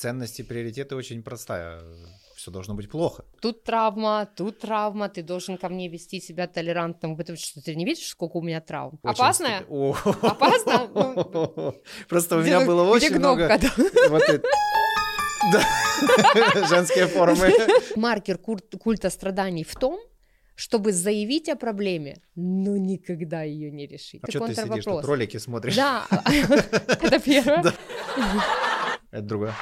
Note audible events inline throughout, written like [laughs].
ценности, приоритеты очень простая. Все должно быть плохо. Тут травма, тут травма, ты должен ко мне вести себя толерантным, потому что ты не видишь, сколько у меня травм. Очень Опасная? Опасно? [laughs] Ну, Просто у меня было очень много... [laughs] [laughs] Женские формы. Маркер культа страданий в том, чтобы заявить о проблеме, но никогда ее не решить. А что ты сидишь тут, ролики смотришь? Да, это первое. Это другое.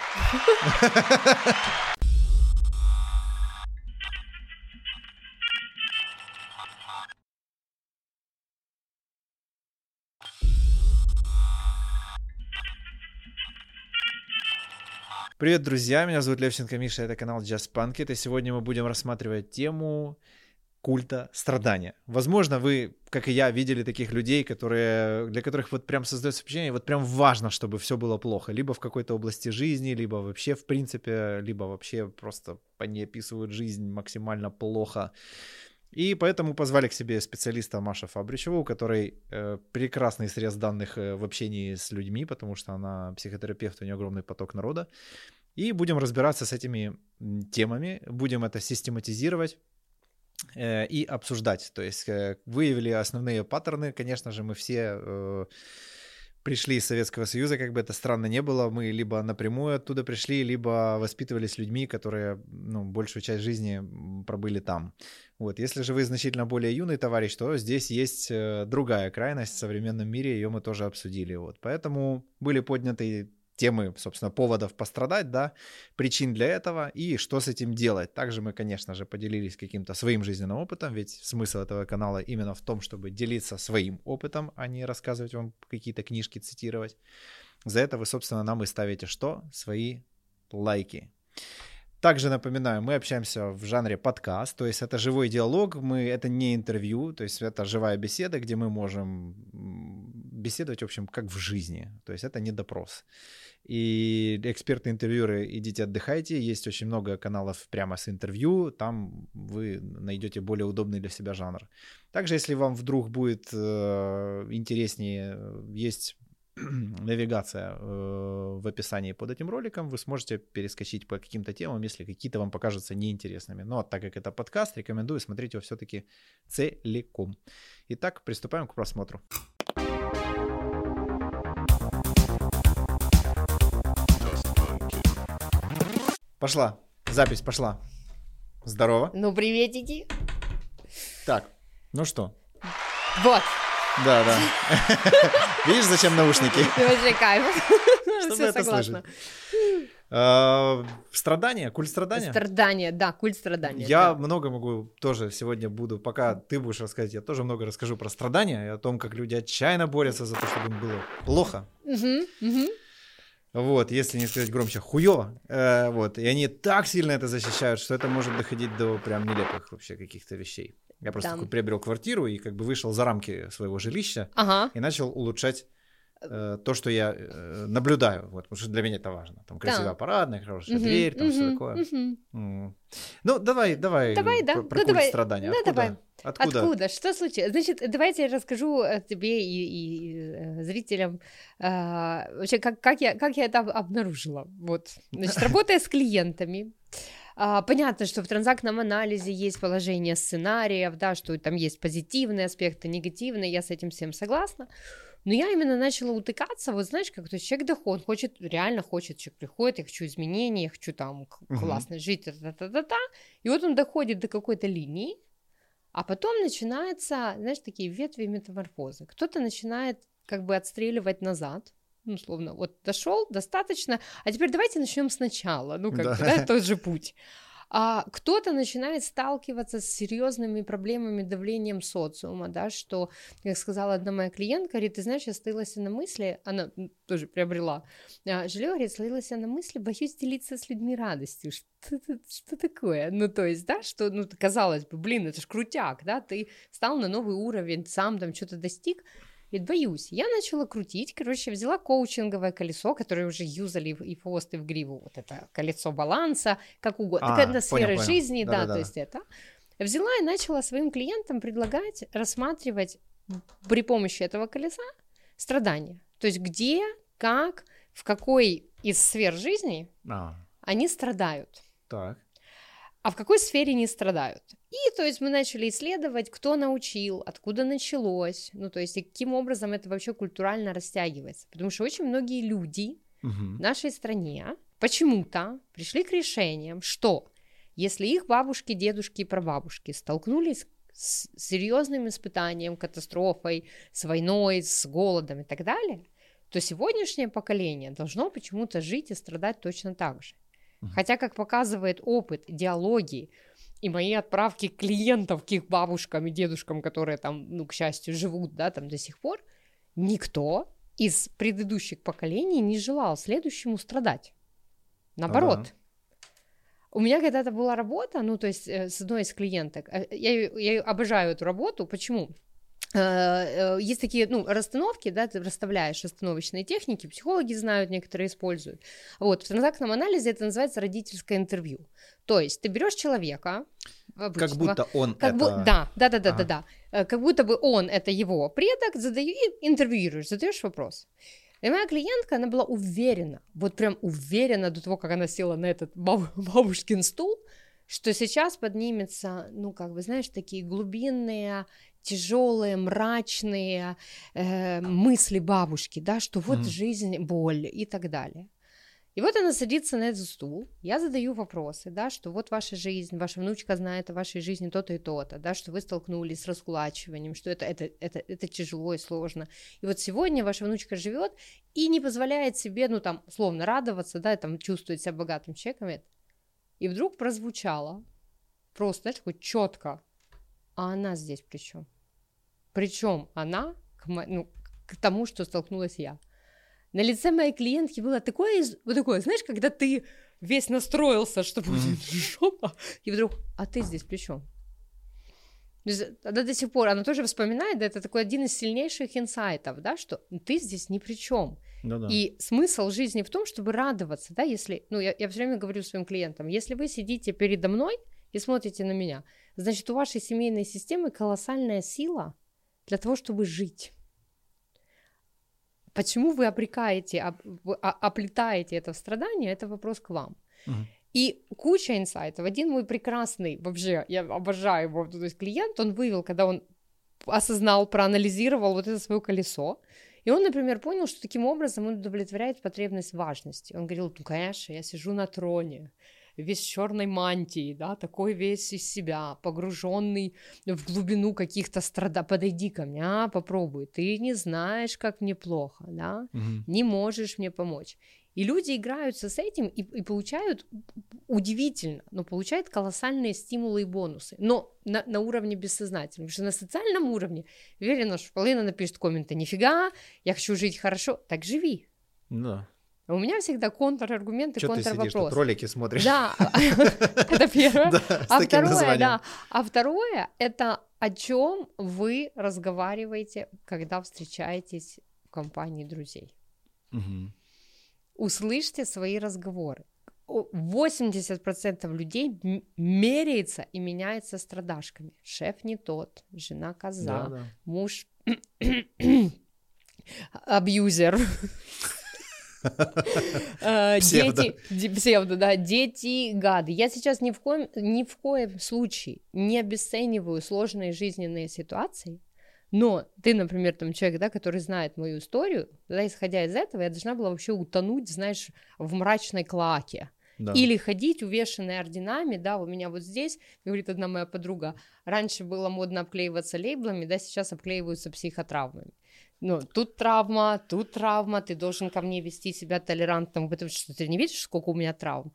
Привет, друзья! Меня зовут Левченко Миша, это канал Just Punk и сегодня мы будем рассматривать тему культа страдания. Возможно, вы, как и я, видели таких людей, которые, для которых вот прям создается впечатление, вот прям важно, чтобы все было плохо, либо в какой-то области жизни, либо вообще в принципе, либо вообще просто они описывают жизнь максимально плохо. И поэтому позвали к себе специалиста Маша Фабричеву, у которой э, прекрасный срез данных э, в общении с людьми, потому что она психотерапевт, у нее огромный поток народа. И будем разбираться с этими темами, будем это систематизировать и обсуждать. То есть э, выявили основные паттерны. Конечно же, мы все э, пришли из Советского Союза, как бы это странно не было. Мы либо напрямую оттуда пришли, либо воспитывались людьми, которые ну, большую часть жизни пробыли там. Вот. Если же вы значительно более юный товарищ, то здесь есть э, другая крайность в современном мире, ее мы тоже обсудили. Вот. Поэтому были подняты темы, собственно, поводов пострадать, да, причин для этого и что с этим делать. Также мы, конечно же, поделились каким-то своим жизненным опытом, ведь смысл этого канала именно в том, чтобы делиться своим опытом, а не рассказывать вам какие-то книжки, цитировать. За это вы, собственно, нам и ставите что? Свои лайки. Также напоминаю, мы общаемся в жанре подкаст, то есть это живой диалог, мы, это не интервью, то есть это живая беседа, где мы можем беседовать, в общем, как в жизни, то есть это не допрос. И эксперты-интервьюеры, идите отдыхайте, есть очень много каналов прямо с интервью, там вы найдете более удобный для себя жанр. Также, если вам вдруг будет э, интереснее, есть [clears throat] навигация э, в описании под этим роликом, вы сможете перескочить по каким-то темам, если какие-то вам покажутся неинтересными. Но так как это подкаст, рекомендую смотреть его все-таки целиком. Итак, приступаем к просмотру. Пошла. Запись пошла. Здорово. Ну, приветики. Так, ну что? Вот, Да, да. [laughs] Видишь, зачем наушники? [laughs] вообще кайф. Чтобы это согласна. Э, Страдания, культ страдания. Страдания, да, культ страдания. Я да. много могу тоже сегодня буду, пока ты будешь рассказывать, я тоже много расскажу про страдания и о том, как люди отчаянно борются за то, чтобы им было плохо. Мгм, мгм. Вот, если не сказать громче, хуёво. Э, вот, и они так сильно это защищают, что это может доходить до прям нелепых вообще каких-то вещей. Я просто Да. такой приобрел квартиру и как бы вышел за рамки своего жилища Ага. и начал улучшать то, что я э, наблюдаю, вот, потому что для меня это важно. Там красивая Да. парадная, хорошая Мгм, дверь, там все мгм, такое. М. Ну, давай, давай. Давай, да. Про, про Ну, давай. страдания. Ну, Откуда? давай. Откуда? Откуда? Что случилось? Значит, давайте я расскажу э, тебе и, и, э, зрителям а, вообще, как, как, я, как я это об- обнаружила. Вот. Значит, работая с клиентами, а, понятно, что в транзактном анализе есть положение сценариев, да, что там есть позитивные аспекты, негативные, я с этим всем согласна. Но я именно начала утыкаться, вот знаешь, как то есть человек доход, хочет, реально хочет, человек приходит, я хочу изменений, я хочу там классно жить, та-та-та-та, и вот он доходит до какой-то линии, а потом начинается, знаешь, такие ветви метаморфозы. Кто-то начинает как бы отстреливать назад, ну, условно, вот дошел, достаточно, а теперь давайте начнем сначала, ну, как Да. бы, да, тот же путь. А кто-то начинает сталкиваться с серьезными проблемами давлением социума, да, что, как сказала одна моя клиентка, говорит, ты знаешь, я стоилась на мысли, она тоже приобрела а, жилье, говорит, словилась на мысли, боюсь делиться с людьми радостью. Что, что такое? Ну, то есть, да, что, ну, казалось бы, блин, это ж крутяк, да, ты стал на новый уровень, сам там что-то достиг, и боюсь. Я начала крутить, короче, взяла коучинговое колесо, которое уже юзали и хвост, и в гриву, вот это колесо баланса, как угодно, А, такая понял, сфера понял. жизни, да, Да-да-да. то есть это. Взяла и начала своим клиентам предлагать рассматривать при помощи этого колеса страдания. То есть где, как, в какой из сфер жизни, А, они страдают. так. А в какой сфере не страдают? И, то есть, мы начали исследовать, кто научил, откуда началось, ну, то есть, и каким образом это вообще культурально растягивается. Потому что очень многие люди Мгм. в нашей стране почему-то пришли к решениям, что если их бабушки, дедушки и прабабушки столкнулись с серьезным испытанием, катастрофой, с войной, с голодом и так далее, то сегодняшнее поколение должно почему-то жить и страдать точно так же. Хотя, как показывает опыт, диалоги и мои отправки клиентов к их бабушкам и дедушкам, которые там, ну, к счастью, живут, да, там до сих пор, никто из предыдущих поколений не желал следующему страдать. Наоборот. Ага. У меня когда-то была работа, ну, то есть э, с одной из клиенток. Э, Я, я обожаю эту работу. Почему? Э, Есть такие, ну, расстановки, да, ты расставляешь расстановочные техники, психологи знают, некоторые используют. Вот, в транзактном анализе это называется родительское интервью. То есть ты берешь человека, Как обычного, будто он как это... бу- да, да, да, да, Ага. да, да. Э, Как будто бы он это его предок, задаю и интервьюируешь, задаешь вопрос. И моя клиентка, она была уверена, вот прям уверена до того, как она села на этот баб- [laughs] бабушкин стул, что сейчас поднимется, ну, как бы, знаешь, такие глубинные, тяжелые, мрачные э, мысли бабушки, да, что вот Мгм. жизнь, боль и так далее. И вот она садится на этот стул, я задаю вопросы, да, что вот ваша жизнь, ваша внучка знает о вашей жизни то-то и то-то, да, что вы столкнулись с раскулачиванием, что это, это, это, это тяжело и сложно. И вот сегодня ваша внучка живет и не позволяет себе, ну там, условно, радоваться, да, там, чувствует себя богатым человеком. И вдруг прозвучало, просто, знаешь, такое четко, а она здесь при чем? Причем она к, мо- ну, к тому, что столкнулась я. На лице моей клиентки было такое, вот такое, знаешь, когда ты весь настроился, что будет жопа, и вдруг, а ты здесь при чем? Она до сих пор, она тоже вспоминает, да, это такой один из сильнейших инсайтов, да, что ты здесь ни при чем. Ну да. И смысл жизни в том, чтобы радоваться, да, если, ну, я, я все время говорю своим клиентам, если вы сидите передо мной и смотрите на меня, значит, у вашей семейной системы колоссальная сила для того, чтобы жить. Почему вы обрекаете, об- оплетаете это в страдание, это вопрос к вам. Мгм. И куча инсайтов. Один мой прекрасный, вообще, я обожаю его, то есть клиент, он вывел, когда он осознал, проанализировал вот это свое колесо, и он, например, понял, что таким образом он удовлетворяет потребность важности. Он говорил, ну, конечно, я сижу на троне, весь в черной мантии, да, такой весь из себя, погруженный в глубину каких-то страда. Подойди ко мне, а, попробуй. Ты не знаешь, как мне плохо, да, Мгм. не можешь мне помочь. И люди играются с этим и, и получают удивительно, но получают колоссальные стимулы и бонусы. Но на, на уровне бессознательного. Потому что на социальном уровне уверена, что половина напишет комменты «Нифига, я хочу жить хорошо». Так живи. Да. У меня всегда контраргументы, Что ты ролики смотришь? Да, [laughs] это первое. А второе, да. А второе, это о чем вы разговариваете, когда встречаетесь в компании друзей. Услышьте свои разговоры. О, 80% людей меряется и меняется страдашками. Шеф не тот, жена коза, Да, да. муж [clears throat] абьюзер. Э. Дети, де- псевдо, да, дети гады. Я сейчас ни в коем, ни в коем случае не обесцениваю сложные жизненные ситуации, но ты, например, там человек, да, который знает мою историю, да, исходя из этого, я должна была вообще утонуть, знаешь, в мрачной клаке. Да. Или ходить, увешанные орденами, да, у меня вот здесь, говорит одна моя подруга, раньше было модно обклеиваться лейблами, да, сейчас обклеиваются психотравмами. Ну, тут травма, тут травма, ты должен ко мне вести себя толерантным, потому что ты не видишь, сколько у меня травм.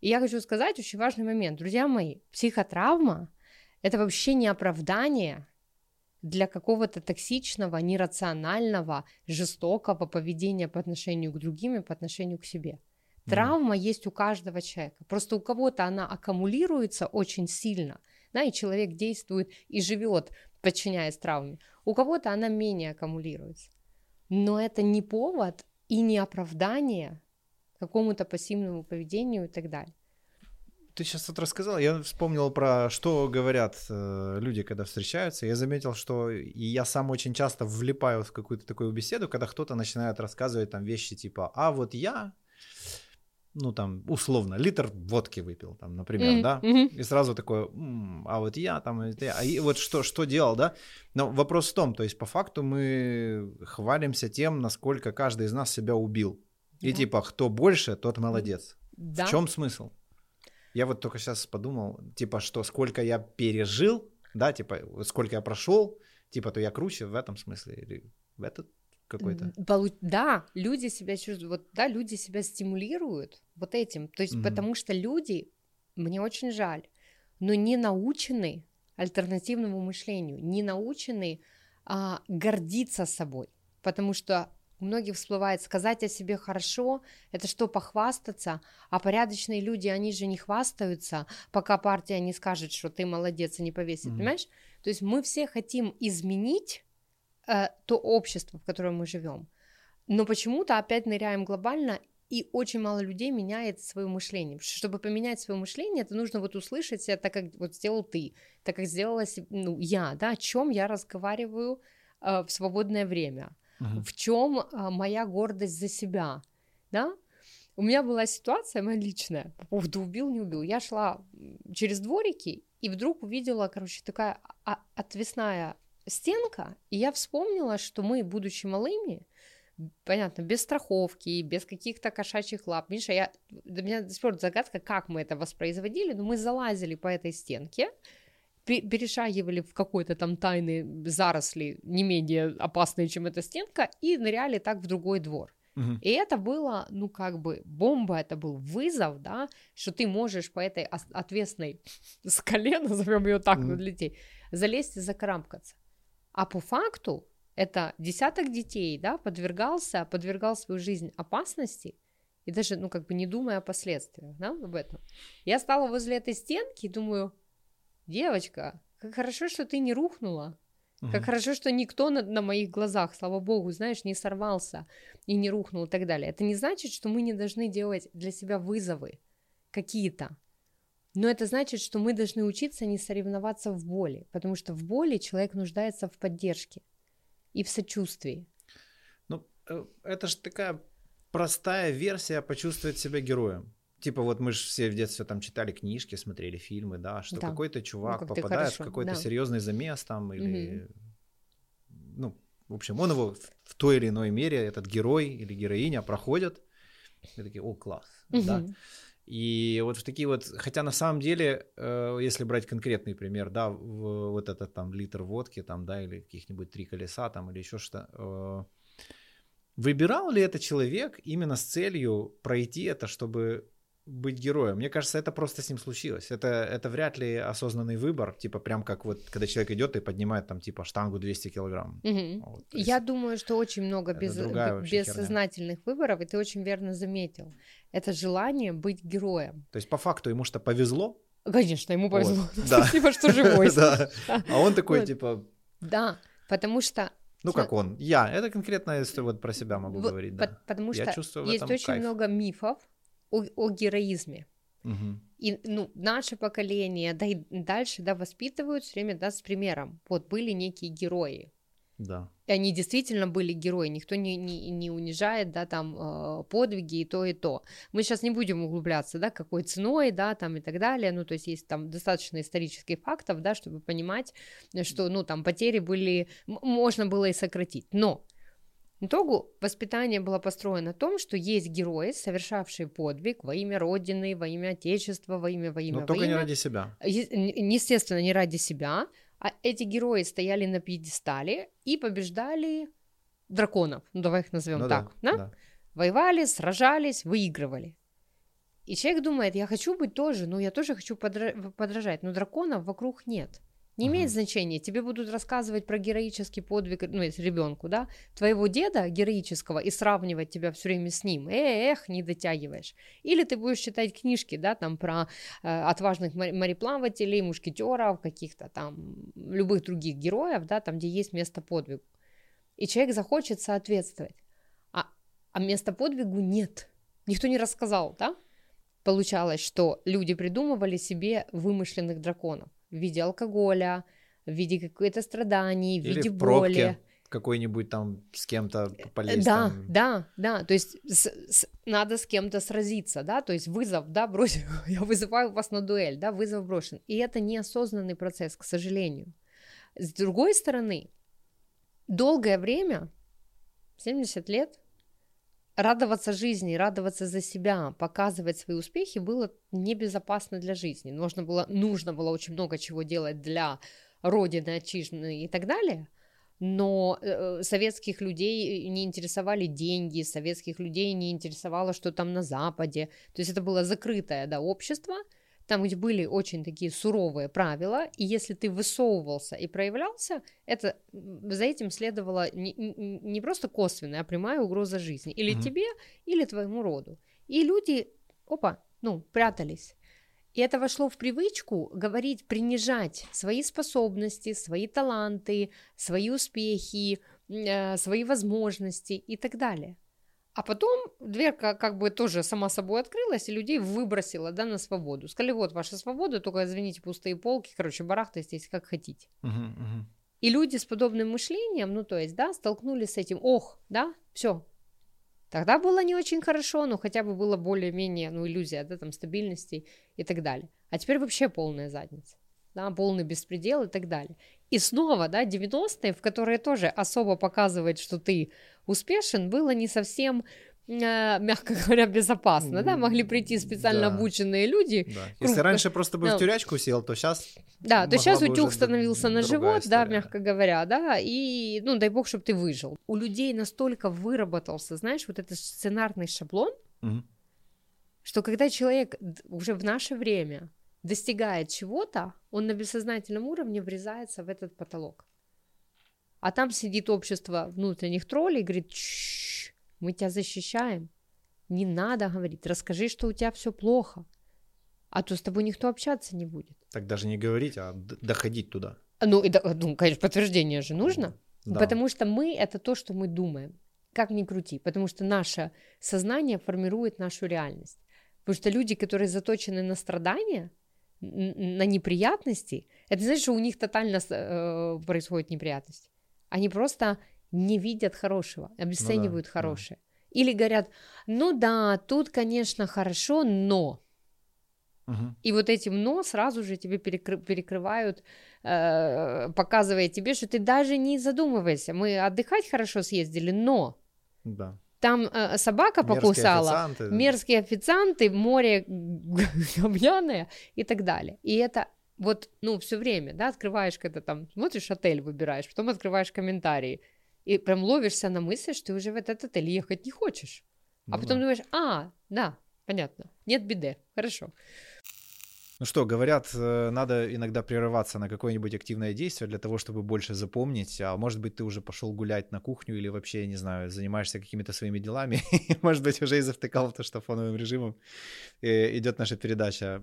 И я хочу сказать очень важный момент. Друзья мои, психотравма – это вообще не оправдание для какого-то токсичного, нерационального, жестокого поведения по отношению к другим и по отношению к себе. Травма есть у каждого человека. Просто у кого-то она аккумулируется очень сильно, да, и человек действует и живет, подчиняясь травме. У кого-то она менее аккумулируется. Но это не повод и не оправдание какому-то пассивному поведению и так далее. Ты сейчас вот рассказал, я вспомнил про что говорят э, люди, когда встречаются. Я заметил, что и я сам очень часто влипаю в какую-то такую беседу, когда кто-то начинает рассказывать там вещи типа, а вот я ну там условно литр водки выпил, там, например, mm-hmm. да, и сразу такое, м-м, а вот я там, а и вот что что делал, да? Но вопрос в том, то есть по факту мы хвалимся тем, насколько каждый из нас себя убил, и да. типа кто больше, тот молодец. Да. В чем смысл? Я вот только сейчас подумал, типа что сколько я пережил, да, типа сколько я прошел, типа то я круче в этом смысле или в этот какой-то. Да, люди себя чувствуют, вот да, люди себя стимулируют вот этим, то есть mm-hmm. потому что люди, мне очень жаль, но не научены альтернативному мышлению, не научены а, гордиться собой, потому что у многих всплывает сказать о себе хорошо, это что, похвастаться, а порядочные люди, они же не хвастаются, пока партия не скажет, что ты молодец и не повесит, mm-hmm. понимаешь? То есть мы все хотим изменить э, то общество, в котором мы живем. Но почему-то опять ныряем глобально, и очень мало людей меняет свое мышление. Чтобы поменять свое мышление, это нужно вот услышать это, как вот сделал ты, так как сделала ну, я, да, о чем я разговариваю э, в свободное время, uh-huh. в чем э, моя гордость за себя, да. У меня была ситуация моя личная по поводу убил, не убил. Я шла через дворики и вдруг увидела, короче, такая отвесная стенка, и я вспомнила, что мы, будучи малыми, понятно, без страховки, без каких-то кошачьих лап. Миша, я, для меня до сих пор загадка, как мы это воспроизводили, но мы залазили по этой стенке, перешагивали в какой-то там тайный заросли, не менее опасные, чем эта стенка, и ныряли так в другой двор. Угу. И это было, ну, как бы, бомба, это был вызов, да, что ты можешь по этой отвесной [laughs] скале, [laughs] назовем ее так, угу. детей, залезть и закарамкаться. А по факту это десяток детей, да, подвергался, подвергал свою жизнь опасности, и даже, ну, как бы не думая о последствиях, да, об этом. Я стала возле этой стенки и думаю, девочка, как хорошо, что ты не рухнула, угу. как хорошо, что никто на, на моих глазах, слава богу, знаешь, не сорвался и не рухнул и так далее. Это не значит, что мы не должны делать для себя вызовы какие-то, но это значит, что мы должны учиться не соревноваться в боли, потому что в боли человек нуждается в поддержке и в сочувствии. Ну, э, это же такая простая версия почувствовать себя героем. Типа вот мы же все в детстве там читали книжки, смотрели фильмы, да, что да. какой-то чувак ну, как попадает в какой-то да. серьезный замес там или, угу. ну, в общем, он его в той или иной мере этот герой или героиня проходят, и такие, о класс, угу. да. И вот в такие вот, хотя на самом деле, э, если брать конкретный пример, да, в, вот этот там литр водки, там, да, или каких-нибудь три колеса, там, или еще что, э, выбирал ли это человек именно с целью пройти это, чтобы быть героем. Мне кажется, это просто с ним случилось. Это, это вряд ли осознанный выбор, типа прям как вот, когда человек идет и поднимает там типа штангу 200 килограмм. Угу. Вот, Я думаю, что очень много без, бессознательных выборов, и ты очень верно заметил. Это желание быть героем. То есть по факту ему что повезло? Конечно, ему повезло. Вот. Да. [laughs] Спасибо, что живой. [laughs] да. А он такой типа... Да, потому что ну, как он? Я. Это конкретно, если вот про себя могу вот, говорить, да. Потому что есть очень кайф. много мифов, о, о героизме. Угу. И ну, наше поколение, да и дальше, да, воспитывают все время, да, с примером. Вот были некие герои. Да. И они действительно были герои, никто не, не, не унижает, да, там, э, подвиги и то, и то. Мы сейчас не будем углубляться, да, какой ценой, да, там, и так далее, ну, то есть есть там достаточно исторических фактов, да, чтобы понимать, что, ну, там, потери были, можно было и сократить, но итогу воспитание было построено на том, что есть герои, совершавшие подвиг во имя Родины, во имя Отечества, во имя, во имя, Но во только имя. не ради себя. Естественно, не ради себя. А эти герои стояли на пьедестале и побеждали драконов, ну давай их назовем ну, так, да, да? да? Воевали, сражались, выигрывали. И человек думает, я хочу быть тоже, ну я тоже хочу подражать, но драконов вокруг нет. Не имеет значения, тебе будут рассказывать про героический подвиг, ну, если ребенку, да, твоего деда героического и сравнивать тебя все время с ним. Э, эх, не дотягиваешь. Или ты будешь читать книжки, да, там про э, отважных мореплавателей, мушкетеров, каких-то там любых других героев, да, там, где есть место подвигу. И человек захочет соответствовать. А, а места подвигу нет. Никто не рассказал, да? Получалось, что люди придумывали себе вымышленных драконов в виде алкоголя, в виде какой-то страданий, в Или виде в боли. какой-нибудь там с кем-то полезть. Да, там. да, да, то есть с, с, надо с кем-то сразиться, да, то есть вызов, да, бросить, [laughs] я вызываю вас на дуэль, да, вызов брошен, и это неосознанный процесс, к сожалению. С другой стороны, долгое время, 70 лет, радоваться жизни, радоваться за себя, показывать свои успехи было небезопасно для жизни. Нужно было, нужно было очень много чего делать для родины, отчизны и так далее. Но э, советских людей не интересовали деньги, советских людей не интересовало, что там на Западе. То есть это было закрытое да, общество, там, где были очень такие суровые правила, и если ты высовывался и проявлялся, это за этим следовало не, не просто косвенная, а прямая угроза жизни или mm-hmm. тебе, или твоему роду. И люди, опа, ну, прятались. И это вошло в привычку говорить, принижать свои способности, свои таланты, свои успехи, э, свои возможности и так далее. А потом дверка как бы тоже сама собой открылась, и людей выбросила, да, на свободу. Сказали, вот ваша свобода, только, извините, пустые полки, короче, барахтайтесь как хотите. Uh-huh, uh-huh. И люди с подобным мышлением, ну, то есть, да, столкнулись с этим, ох, да, все. Тогда было не очень хорошо, но хотя бы было более-менее, ну, иллюзия, да, там, стабильности и так далее. А теперь вообще полная задница, да, полный беспредел и так далее. И снова, да, 90-е, в которые тоже особо показывает, что ты успешен, было не совсем э, мягко [laughs] говоря, безопасно, да, могли прийти специально да. обученные люди. Да. Круг... Если раньше просто бы да. в тюрячку сел, то сейчас... Да, то сейчас утюг становился на живот, история. да, мягко говоря, да, и, ну, дай бог, чтобы ты выжил. У людей настолько выработался, знаешь, вот этот сценарный шаблон, угу. что когда человек уже в наше время достигает чего-то, он на бессознательном уровне врезается в этот потолок. А там сидит общество внутренних троллей и говорит, мы тебя защищаем, не надо говорить, расскажи, что у тебя все плохо, а то с тобой никто общаться не будет. Так даже не говорить, а доходить туда. Ну, и, ну конечно, подтверждение же нужно, да. потому что мы — это то, что мы думаем, как ни крути, потому что наше сознание формирует нашу реальность. Потому что люди, которые заточены на страдания, на неприятности, это значит, что у них тотально э, происходит неприятность. Они просто не видят хорошего, обесценивают ну, да, хорошее. Да. Или говорят, ну да, тут, конечно, хорошо, но. Угу. И вот этим но сразу же тебе перекры- перекрывают, э, показывая тебе, что ты даже не задумывайся. Мы отдыхать хорошо съездили, но. Да. Там э, собака мерзкие покусала, официанты. мерзкие официанты, море говняное и так далее. И это вот, ну, все время, да, открываешь, когда там смотришь отель, выбираешь, потом открываешь комментарии, и прям ловишься на мысли, что ты уже в этот отель ехать не хочешь. А ну, а потом да. думаешь, а, да, понятно, нет беды, хорошо. Ну что, говорят, э, надо иногда прерываться на какое-нибудь активное действие для того, чтобы больше запомнить. А может быть, ты уже пошел гулять на кухню или вообще, не знаю, занимаешься какими-то своими делами. [laughs] может быть, уже и завтыкал то, что фоновым режимом э, идет наша передача.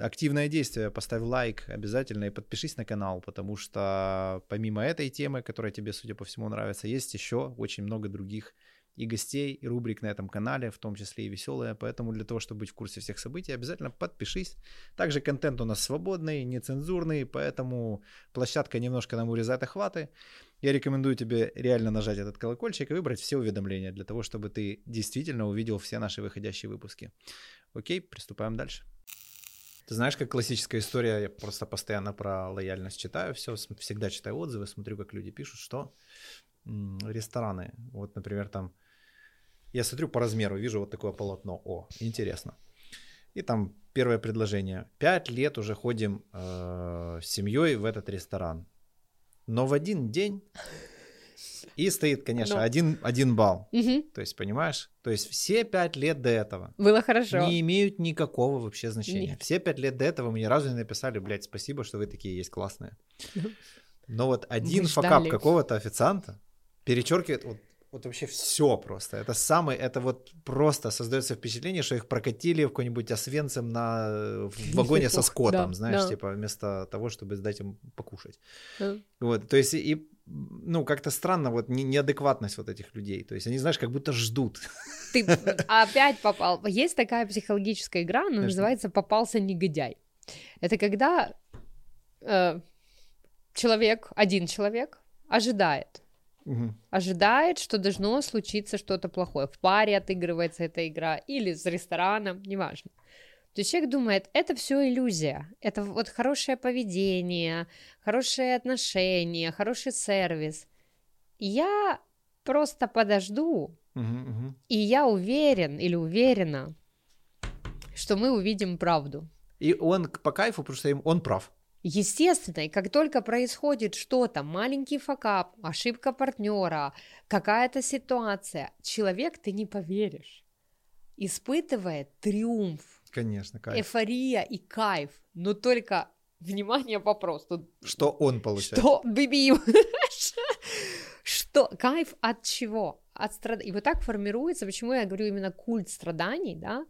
Активное действие. Поставь лайк обязательно и подпишись на канал, потому что помимо этой темы, которая тебе, судя по всему, нравится, есть еще очень много других и гостей, и рубрик на этом канале, в том числе и веселые. Поэтому для того, чтобы быть в курсе всех событий, обязательно подпишись. Также контент у нас свободный, нецензурный, поэтому площадка немножко нам урезает охваты. Я рекомендую тебе реально нажать этот колокольчик и выбрать все уведомления для того, чтобы ты действительно увидел все наши выходящие выпуски. Окей, приступаем дальше. Ты знаешь, как классическая история, я просто постоянно про лояльность читаю, все, всегда читаю отзывы, смотрю, как люди пишут, что рестораны, вот, например, там я смотрю по размеру, вижу вот такое полотно. О, интересно. И там первое предложение. Пять лет уже ходим э, с семьей в этот ресторан. Но в один день и стоит, конечно, ну. один, один балл. Угу. То есть, понимаешь? То есть все пять лет до этого было хорошо. Не имеют никакого вообще значения. Нет. Все пять лет до этого мы ни разу не написали, блядь, спасибо, что вы такие есть классные. [laughs] Но вот один факап какого-то официанта перечеркивает вот вот вообще все просто. Это самый, это вот просто создается впечатление, что их прокатили в какой-нибудь Освенцим на в вагоне со [laughs] скотом, знаешь, типа вместо того, чтобы сдать им покушать. Вот, то есть и ну, как-то странно, вот не, неадекватность вот этих людей. То есть они, знаешь, как будто ждут. [laughs] Ты опять попал. Есть такая психологическая игра, она называется «Попался негодяй». Это когда э, человек, один человек ожидает, Мгм. ожидает, что должно случиться что-то плохое. В паре отыгрывается эта игра или с рестораном, неважно. То есть человек думает, это все иллюзия, это вот хорошее поведение, хорошие отношения, хороший сервис. Я просто подожду, Мгм, мгм. и я уверен или уверена, что мы увидим правду. И он по кайфу, потому что он прав. Естественно, и как только происходит что-то, маленький факап, ошибка партнера, какая-то ситуация, человек, ты не поверишь, испытывает триумф, Конечно, кайф. эйфория и кайф, но только, внимание, вопрос, тут Что он получает? что, биби, [laughs] что, кайф от чего? От страд... И вот так формируется, почему я говорю именно культ страданий, да,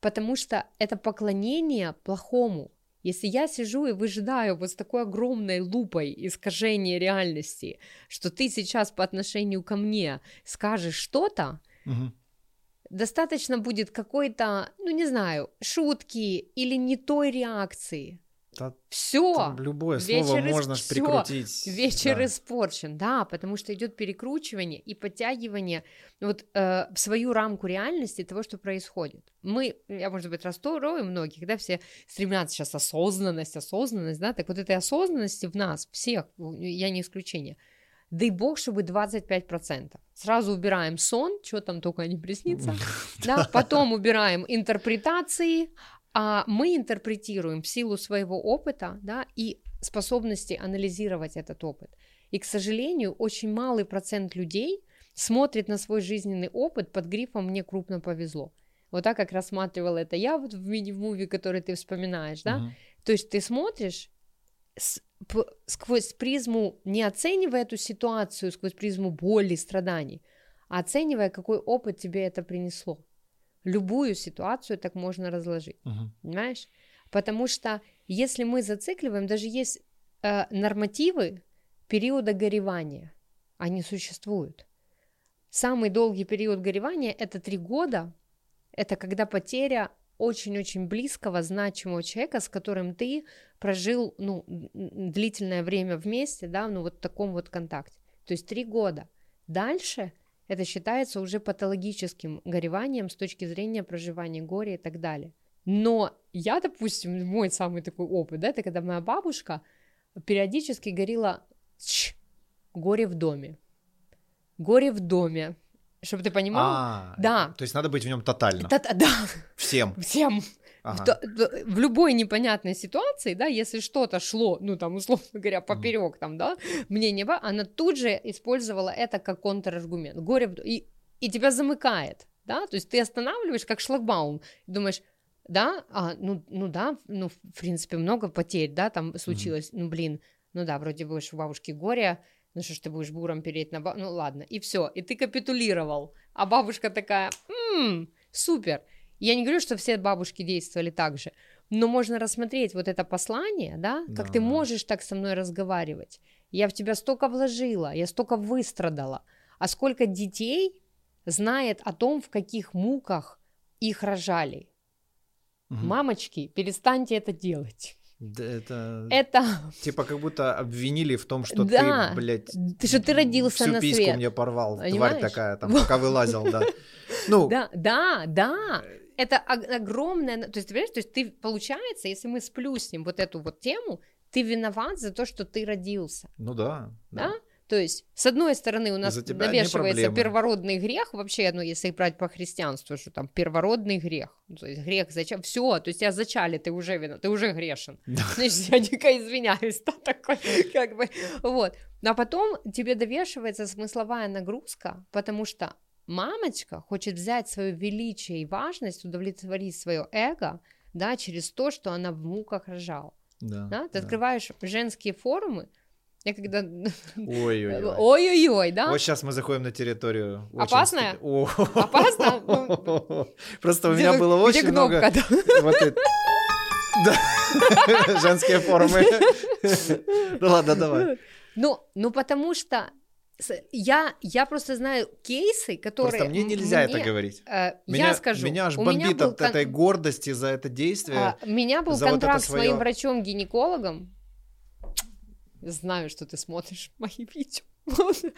потому что это поклонение плохому. Если я сижу и выжидаю вот с такой огромной лупой искажения реальности, что ты сейчас по отношению ко мне скажешь что-то, Мгм. достаточно будет какой-то, ну не знаю, шутки или не той реакции. Да Все. там любое вечер слово из- можно ж всё, прикрутить. Вечер да. испорчен, да, потому что идет перекручивание и подтягивание вот э, в свою рамку реальности того, что происходит. Мы, я, может быть, расстрою многих, да, все стремятся сейчас осознанность, осознанность, да, так вот этой осознанности в нас, всех, я не исключение, дай бог, чтобы 25%. Сразу убираем сон, что там только не приснится, [laughs] да, потом убираем интерпретации, а мы интерпретируем в силу своего опыта, да, и способности анализировать этот опыт. И, к сожалению, очень малый процент людей смотрит на свой жизненный опыт под грифом «мне крупно повезло». Вот так, как рассматривала это я вот в мини-муви, который ты вспоминаешь, да? Мгм. То есть ты смотришь с- п- сквозь призму, не оценивая эту ситуацию сквозь призму боли, страданий, а оценивая, какой опыт тебе это принесло. Любую ситуацию так можно разложить, Мгм. понимаешь? Потому что если мы зацикливаем, даже есть э, нормативы периода горевания, они существуют. Самый долгий период горевания – это три года, это когда потеря очень-очень близкого, значимого человека, с которым ты прожил ну, длительное время вместе, да, ну вот в таком вот контакте. То есть три года. Дальше это считается уже патологическим гореванием с точки зрения проживания горя и так далее. Но я, допустим, мой самый такой опыт, да, это когда моя бабушка периодически горела «Чш, горе в доме. Горе в доме. Чтобы ты понимал? А, Да. То есть надо быть в нем тотально. Да, Всем. всем. Ага. В, в- любой непонятной ситуации, да, если что-то шло, ну, там, условно говоря, поперек, там, да, мнение, ба, она тут же использовала это как контраргумент. Горе, и, и тебя замыкает, да, то есть ты останавливаешь как шлагбаум, думаешь, да, а, ну, ну да, ну, в принципе, много потерь, да, там случилось, ну, блин, ну да, вроде бы у бабушки горе, ну что ж ты будешь буром переть на ба... Ну ладно, и все, и ты капитулировал. А бабушка такая, «М, супер. Я не говорю, что все бабушки действовали так же, но можно рассмотреть вот это послание, да, как ты Да. можешь так со мной разговаривать. Я в тебя столько вложила, я столько выстрадала. А сколько детей знает о том, в каких муках их рожали. Мгм. Мамочки, перестаньте это делать. Да, это... Это Типа как будто обвинили в том, что Да. ты, блядь, ты, что ты родился всю на письку свет. мне порвал, Понимаешь? тварь такая, там, пока вылазил, да. [laughs] Ну, Да, да, да. Это огромное, то есть, ты понимаешь, то есть ты, получается, если мы сплюснем вот эту вот тему, ты виноват за то, что ты родился, ну да. да? То есть, с одной стороны, у нас навешивается первородный грех, вообще, ну, если брать по христианству, что там первородный грех, Ну, то есть грех зачем, все, то есть тебя зачали, ты уже виноват, ты уже грешен. Да. Значит, я дико извиняюсь, да, такой, как бы, вот. А потом тебе довешивается смысловая нагрузка, потому что мамочка хочет взять свое величие и важность, удовлетворить свое эго, да, через то, что она в муках рожала. Да, Да? Ты да. открываешь женские форумы, я когда... Ой-ой-ой. [laughs] Ой-ой-ой, да? Вот сейчас мы заходим на территорию. очень Опасная? О. Опасно? [laughs] Ну, Просто у меня было очень много... вот это- Да. [laughs] Женские форумы. Ну ладно, давай. Ну, ну потому что я, я просто знаю кейсы, которые... Просто мне нельзя мне, это говорить. э, Меня, я скажу. меня аж меня бомбит был от кон- этой гордости за это действие. а, у меня был за вот контракт с моим врачом-гинекологом. Знаю, что ты смотришь мои видео. [laughs]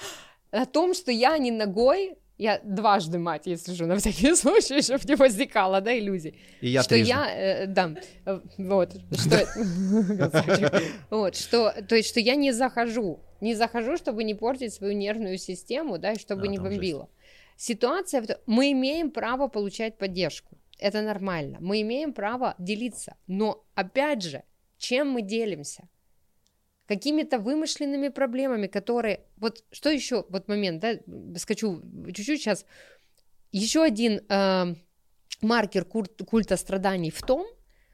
о том, что я не ногой, я дважды мать, если же на всякий [laughs] случай, чтобы не возникало, да, иллюзий. И я что трижды. я, э, да, э, вот, что, [laughs] [laughs] вот, что, то есть, что я не захожу, не захожу, чтобы не портить свою нервную систему, да, и чтобы А, не жесть. бомбило. Ситуация, мы имеем право получать поддержку, это нормально, мы имеем право делиться, но, опять же, чем мы делимся? Какими-то вымышленными проблемами, которые... Вот что еще, вот момент, да, скачу чуть-чуть сейчас. Еще один э, маркер курт- культа страданий в том,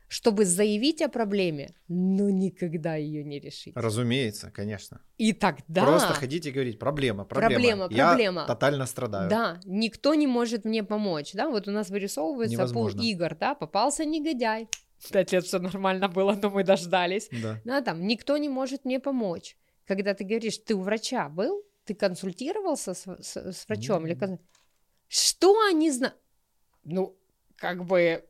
чтобы заявить о проблеме, но никогда ее не решить. Разумеется, конечно. И тогда... Просто ходите и говорить, проблема, проблема. Проблема, Я проблема. тотально страдаю. Да, никто не может мне помочь, да, вот у нас вырисовывается пол Невозможно. игр, да, попался негодяй, пять лет все нормально было, но мы дождались, Да. Да, там никто не может мне помочь. Когда ты говоришь, ты у врача был, ты консультировался с, с- с врачом или Мгм. кон- что они знают? Ну, как бы,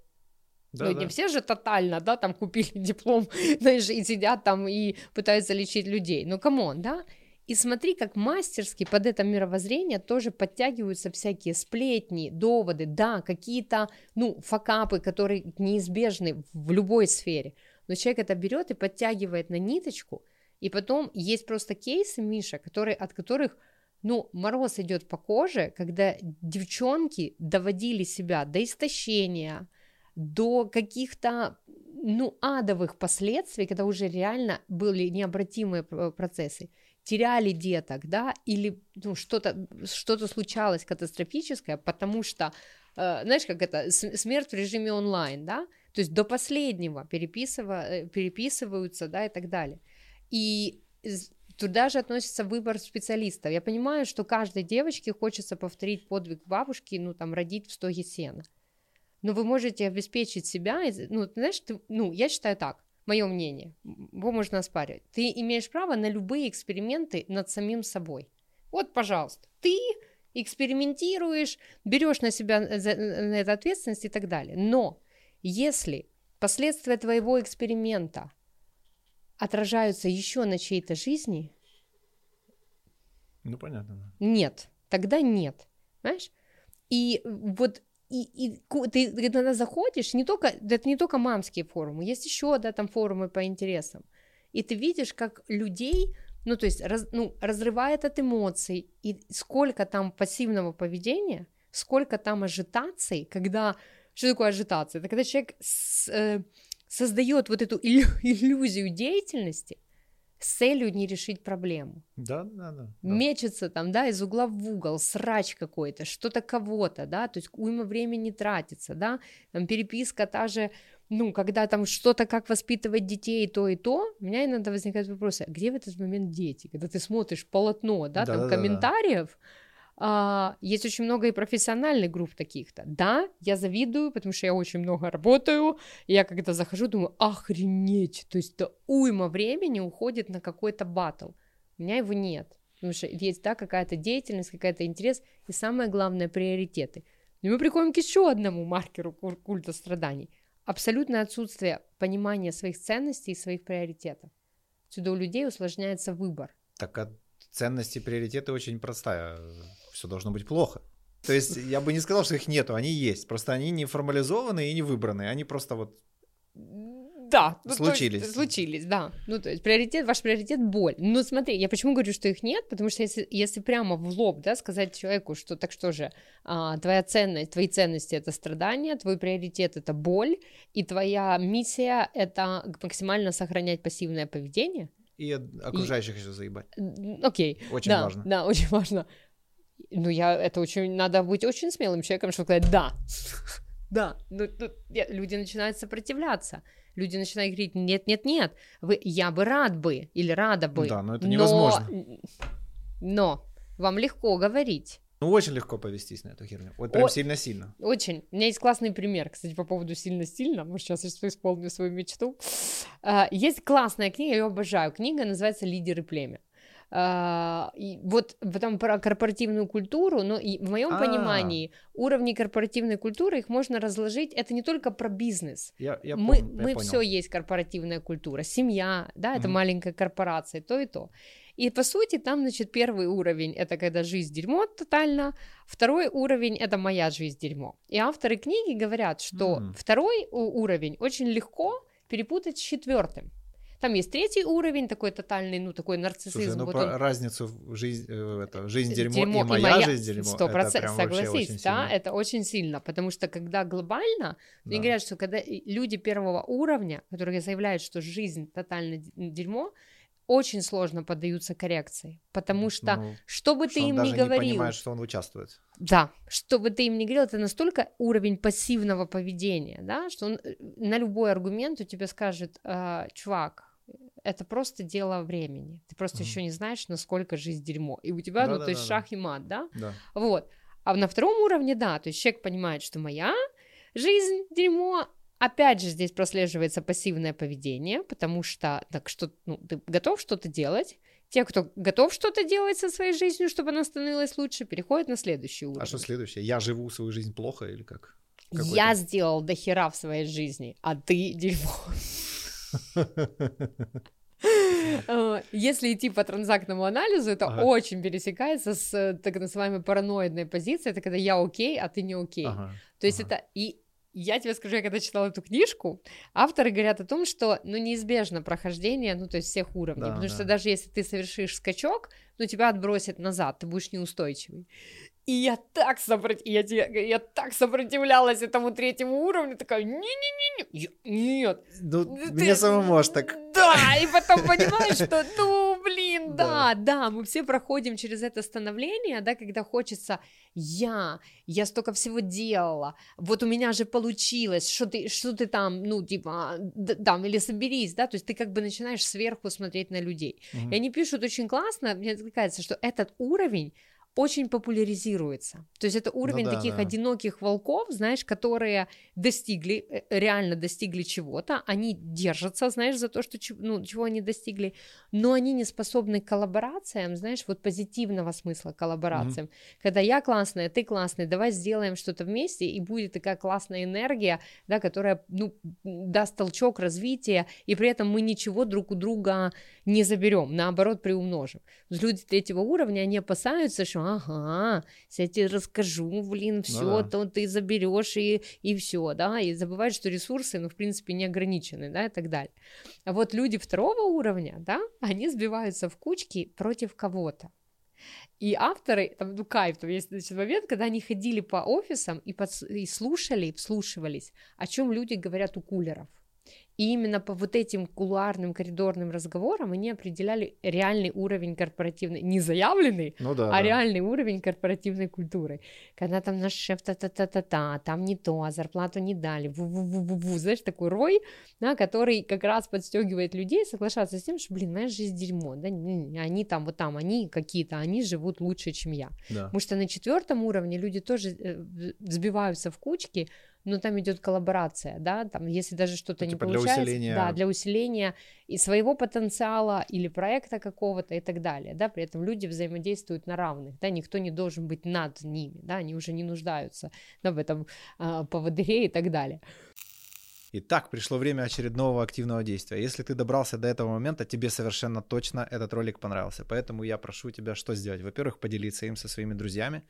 Да, ну да. не все же тотально, да, там купили [laughs] диплом, знаешь, и сидят там и пытаются лечить людей. Ну, come on, да? И смотри, как мастерски под это мировоззрение тоже подтягиваются всякие сплетни, доводы, да, какие-то, ну, fuckup ы, которые неизбежны в любой сфере. Но человек это берет и подтягивает на ниточку, и потом есть просто кейсы, Миша, которые, от которых, ну, мороз идет по коже, когда девчонки доводили себя до истощения, до каких-то, ну, адовых последствий, когда уже реально были необратимые п- процессы, теряли деток, да, или ну, что-то что случалось катастрофическое, потому что, э, знаешь, как это, смерть в режиме онлайн, да, то есть до последнего переписыва- э, переписываются, да, и так далее. И туда же относится выбор специалистов. Я понимаю, что каждой девочке хочется повторить подвиг бабушки, ну, там, родить в стоге сена. Но вы можете обеспечить себя, ну, знаешь, ты, ну, я считаю так, мое мнение, его можно оспаривать. Ты имеешь право на любые эксперименты над самим собой. Вот, пожалуйста, ты экспериментируешь, берешь на себя э, за- на это ответственность и так далее. Но если последствия твоего эксперимента отражаются еще на чьей-то жизни, Ну, понятно. нет, тогда нет, понимаешь? И вот и, и ты, тогда заходишь, не только, это не только мамские форумы, есть еще, да, там форумы по интересам, и ты видишь, как людей, ну, то есть, раз- ну, разрывает от эмоций, и сколько там пассивного поведения, сколько там ажитации, когда, что такое ажитация? Это когда человек с- э, создает вот эту иллю- иллюзию деятельности с целью не решить проблему Да, да, да. да. мечется там, да, из угла в угол, срач какой-то, что-то кого-то, да, то есть уйма времени тратится, да, там переписка та же, ну, когда там что-то, как воспитывать детей, то и то, у меня иногда возникают вопросы, а где в этот момент дети? Когда ты смотришь полотно, да, там Да-да-да-да. комментариев, а, есть очень много и профессиональных групп таких-то. Да, я завидую, потому что я очень много работаю. И я когда захожу, думаю, охренеть, то есть то уйма времени уходит на какой-то батл. У меня его нет. Потому что есть, да, какая-то деятельность, какая-то интерес, и самое главное, приоритеты. И мы приходим к еще одному маркеру куль- культа страданий. Абсолютное отсутствие понимания своих ценностей и своих приоритетов. Отсюда у людей усложняется выбор. Так а ценности и приоритеты очень простая. Все должно быть плохо. То есть я бы не сказал, что их нету, они есть. Просто они не формализованы и не выбраны. Они просто вот Да, ну, то есть Случились. случились, да. Ну, то есть приоритет, ваш приоритет боль. Ну, смотри, я почему говорю, что их нет, потому что если, если прямо в лоб, да, сказать человеку, что так что же, а, твоя ценность, твои ценности это страдание, твой приоритет это боль, и твоя миссия это максимально сохранять пассивное поведение. и окружающих еще заебать. Окей. Очень да, важно. Да, [laughs] очень важно. Ну, я, это очень, надо быть очень смелым человеком, чтобы сказать «да». [laughs] Да, ну, я- люди начинают сопротивляться. Люди начинают говорить «нет, нет, нет, вы, я бы рад бы» или «рада бы». Да, но это невозможно. Но вам легко говорить. Ну, очень легко повестись на эту херню. Вот прям сильно-сильно. Очень. У меня есть классный пример, кстати, по поводу сильно-сильно. Может, сейчас я исполню свою мечту. А, Есть классная книга, я ее обожаю. Книга называется «Лидеры племя». А, и вот потом про корпоративную культуру, но и в моем А. понимании уровни корпоративной культуры их можно разложить. Это не только про бизнес. Я, я мы пом- я мы понял. все есть корпоративная культура, семья, да, это Мгм. маленькая корпорация, то и то. И по сути там, значит, первый уровень это когда жизнь дерьмо тотально, второй уровень это моя жизнь дерьмо. И авторы книги говорят, что М. второй уровень очень легко перепутать с четвертым. Там есть третий уровень, такой тотальный, ну, такой нарциссизм. Слушай, ну вот он- разницу в жизнь, э, это, жизнь дерьмо, дерьмо и моя жизнь дерьмо. Сто процентов, согласись, да, сильно. это очень сильно, потому что когда глобально, Да. они говорят, что когда и- люди первого уровня, которые заявляют, что жизнь тотально дерьмо, очень сложно поддаются коррекции, потому что Ну, что бы что ты им даже ни не говорил, понимает, что он участвует. да, что бы ты им ни говорил, это настолько уровень пассивного поведения, да, что он э, на любой аргумент у тебя скажет, «А, чувак, это просто дело времени, ты просто Мгм. еще не знаешь, насколько жизнь дерьмо, и у тебя, ну, то есть шах и мат, да, Да. вот. А на втором уровне, да, то есть человек понимает, что моя жизнь дерьмо. Опять же, здесь прослеживается пассивное поведение, потому что, так что, ну, ты готов что-то делать. Те, кто готов что-то делать со своей жизнью, чтобы она становилась лучше, переходят на следующий уровень. А что следующее? Я живу свою жизнь плохо или как? Какой Я сделал до хера в своей жизни, а ты дерьмо. Э, Если идти по транзактному анализу, это Ага. очень пересекается с э, так называемой параноидной позицией. Это когда я окей, а ты не окей. Ага. То есть ага. это и я тебе скажу, я когда читала эту книжку, авторы говорят о том, что ну неизбежно прохождение, ну то есть всех уровней, Да, потому да. что даже если ты совершишь скачок, ну тебя отбросит назад, ты будешь неустойчивый. И я так, сопрот... я, тебе- я так сопротивлялась этому третьему уровню, такая, не-не-не, я- нет, Ну, ты- мне самому аж так... Да, и потом понимаешь, что, ну, блин, Да. да, да, мы все проходим через это становление, да, когда хочется я, я столько всего делала, вот у меня же получилось, что ты, что ты там, ну, типа, там, или соберись, да, то есть ты как бы начинаешь сверху смотреть на людей. Мгм. И они пишут очень классно, мне откликается, что этот уровень очень популяризируется. То есть это уровень Ну да, таких да. одиноких волков, знаешь, которые достигли, э, реально достигли чего-то, они держатся, знаешь, за то, что, ну, чего они достигли, но они не способны к коллаборациям, знаешь, вот позитивного смысла коллаборациям. Когда я классная, ты классный, давай сделаем что-то вместе, и будет такая классная энергия, да, которая, ну, даст толчок развития, и при этом мы ничего друг у друга не заберем, наоборот, приумножим. Люди третьего уровня, они опасаются, что ага, я тебе расскажу, блин, все, да. то ты заберешь и, и все, да, и забывают, что ресурсы, ну, в принципе, не ограничены, да, и так далее. А вот люди второго уровня, да, они сбиваются в кучки против кого-то. И авторы, там, ну, кайф, там есть значит, момент, когда они ходили по офисам и, подс- и слушали, и вслушивались, о чем люди говорят у кулеров. И именно по вот этим кулуарным коридорным разговорам они определяли реальный уровень корпоративной, не заявленный, Ну да. а да. реальный уровень корпоративной культуры. Когда там наш шеф та-та-та-та-та, там не то, а зарплату не дали, ву-ву-ву-ву, знаешь, такой рой, да, который как раз подстегивает людей соглашаться с тем, что, блин, моя жизнь дерьмо, да, они там, вот там, они какие-то, они живут лучше, чем я. Да. Потому что на четвертом уровне люди тоже э, сбиваются в кучки, но там идет коллаборация, да, там, если даже что-то Ну, не типа для получается, усиления- да, для усиления и своего потенциала или проекта какого-то и так далее, да, при этом люди взаимодействуют на равных, да, никто не должен быть над ними, да, они уже не нуждаются да, в этом а, поводыре и так далее. Итак, пришло время очередного активного действия. Если ты добрался до этого момента, тебе совершенно точно этот ролик понравился. Поэтому я прошу тебя что сделать? Во-первых, поделиться им со своими друзьями,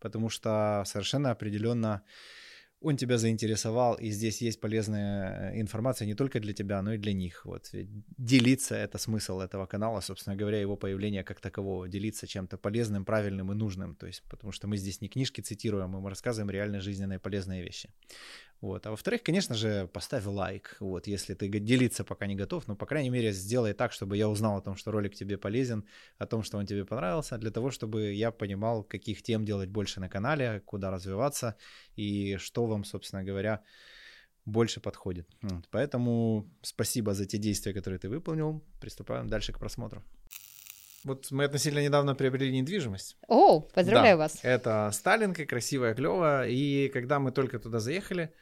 потому что совершенно определенно он тебя заинтересовал, и здесь есть полезная э, информация не только для тебя, но и для них. Вот. Делиться — это смысл этого канала, собственно говоря, его появления как такового. Делиться чем-то полезным, правильным и нужным. То есть, потому что мы здесь не книжки цитируем, мы рассказываем реально жизненные полезные вещи. Вот. А во-вторых, конечно же, поставь лайк, вот, если ты делиться пока не готов, но, по крайней мере, сделай так, чтобы я узнал о том, что ролик тебе полезен, о том, что он тебе понравился, для того, чтобы я понимал, каких тем делать больше на канале, куда развиваться и что вам, собственно говоря, больше подходит. Вот. Поэтому спасибо за те действия, которые ты выполнил. Приступаем дальше к просмотру. Вот мы относительно недавно приобрели недвижимость. О, поздравляю Да, вас. Это Сталинка, красивая, клевая. И когда мы только туда заехали,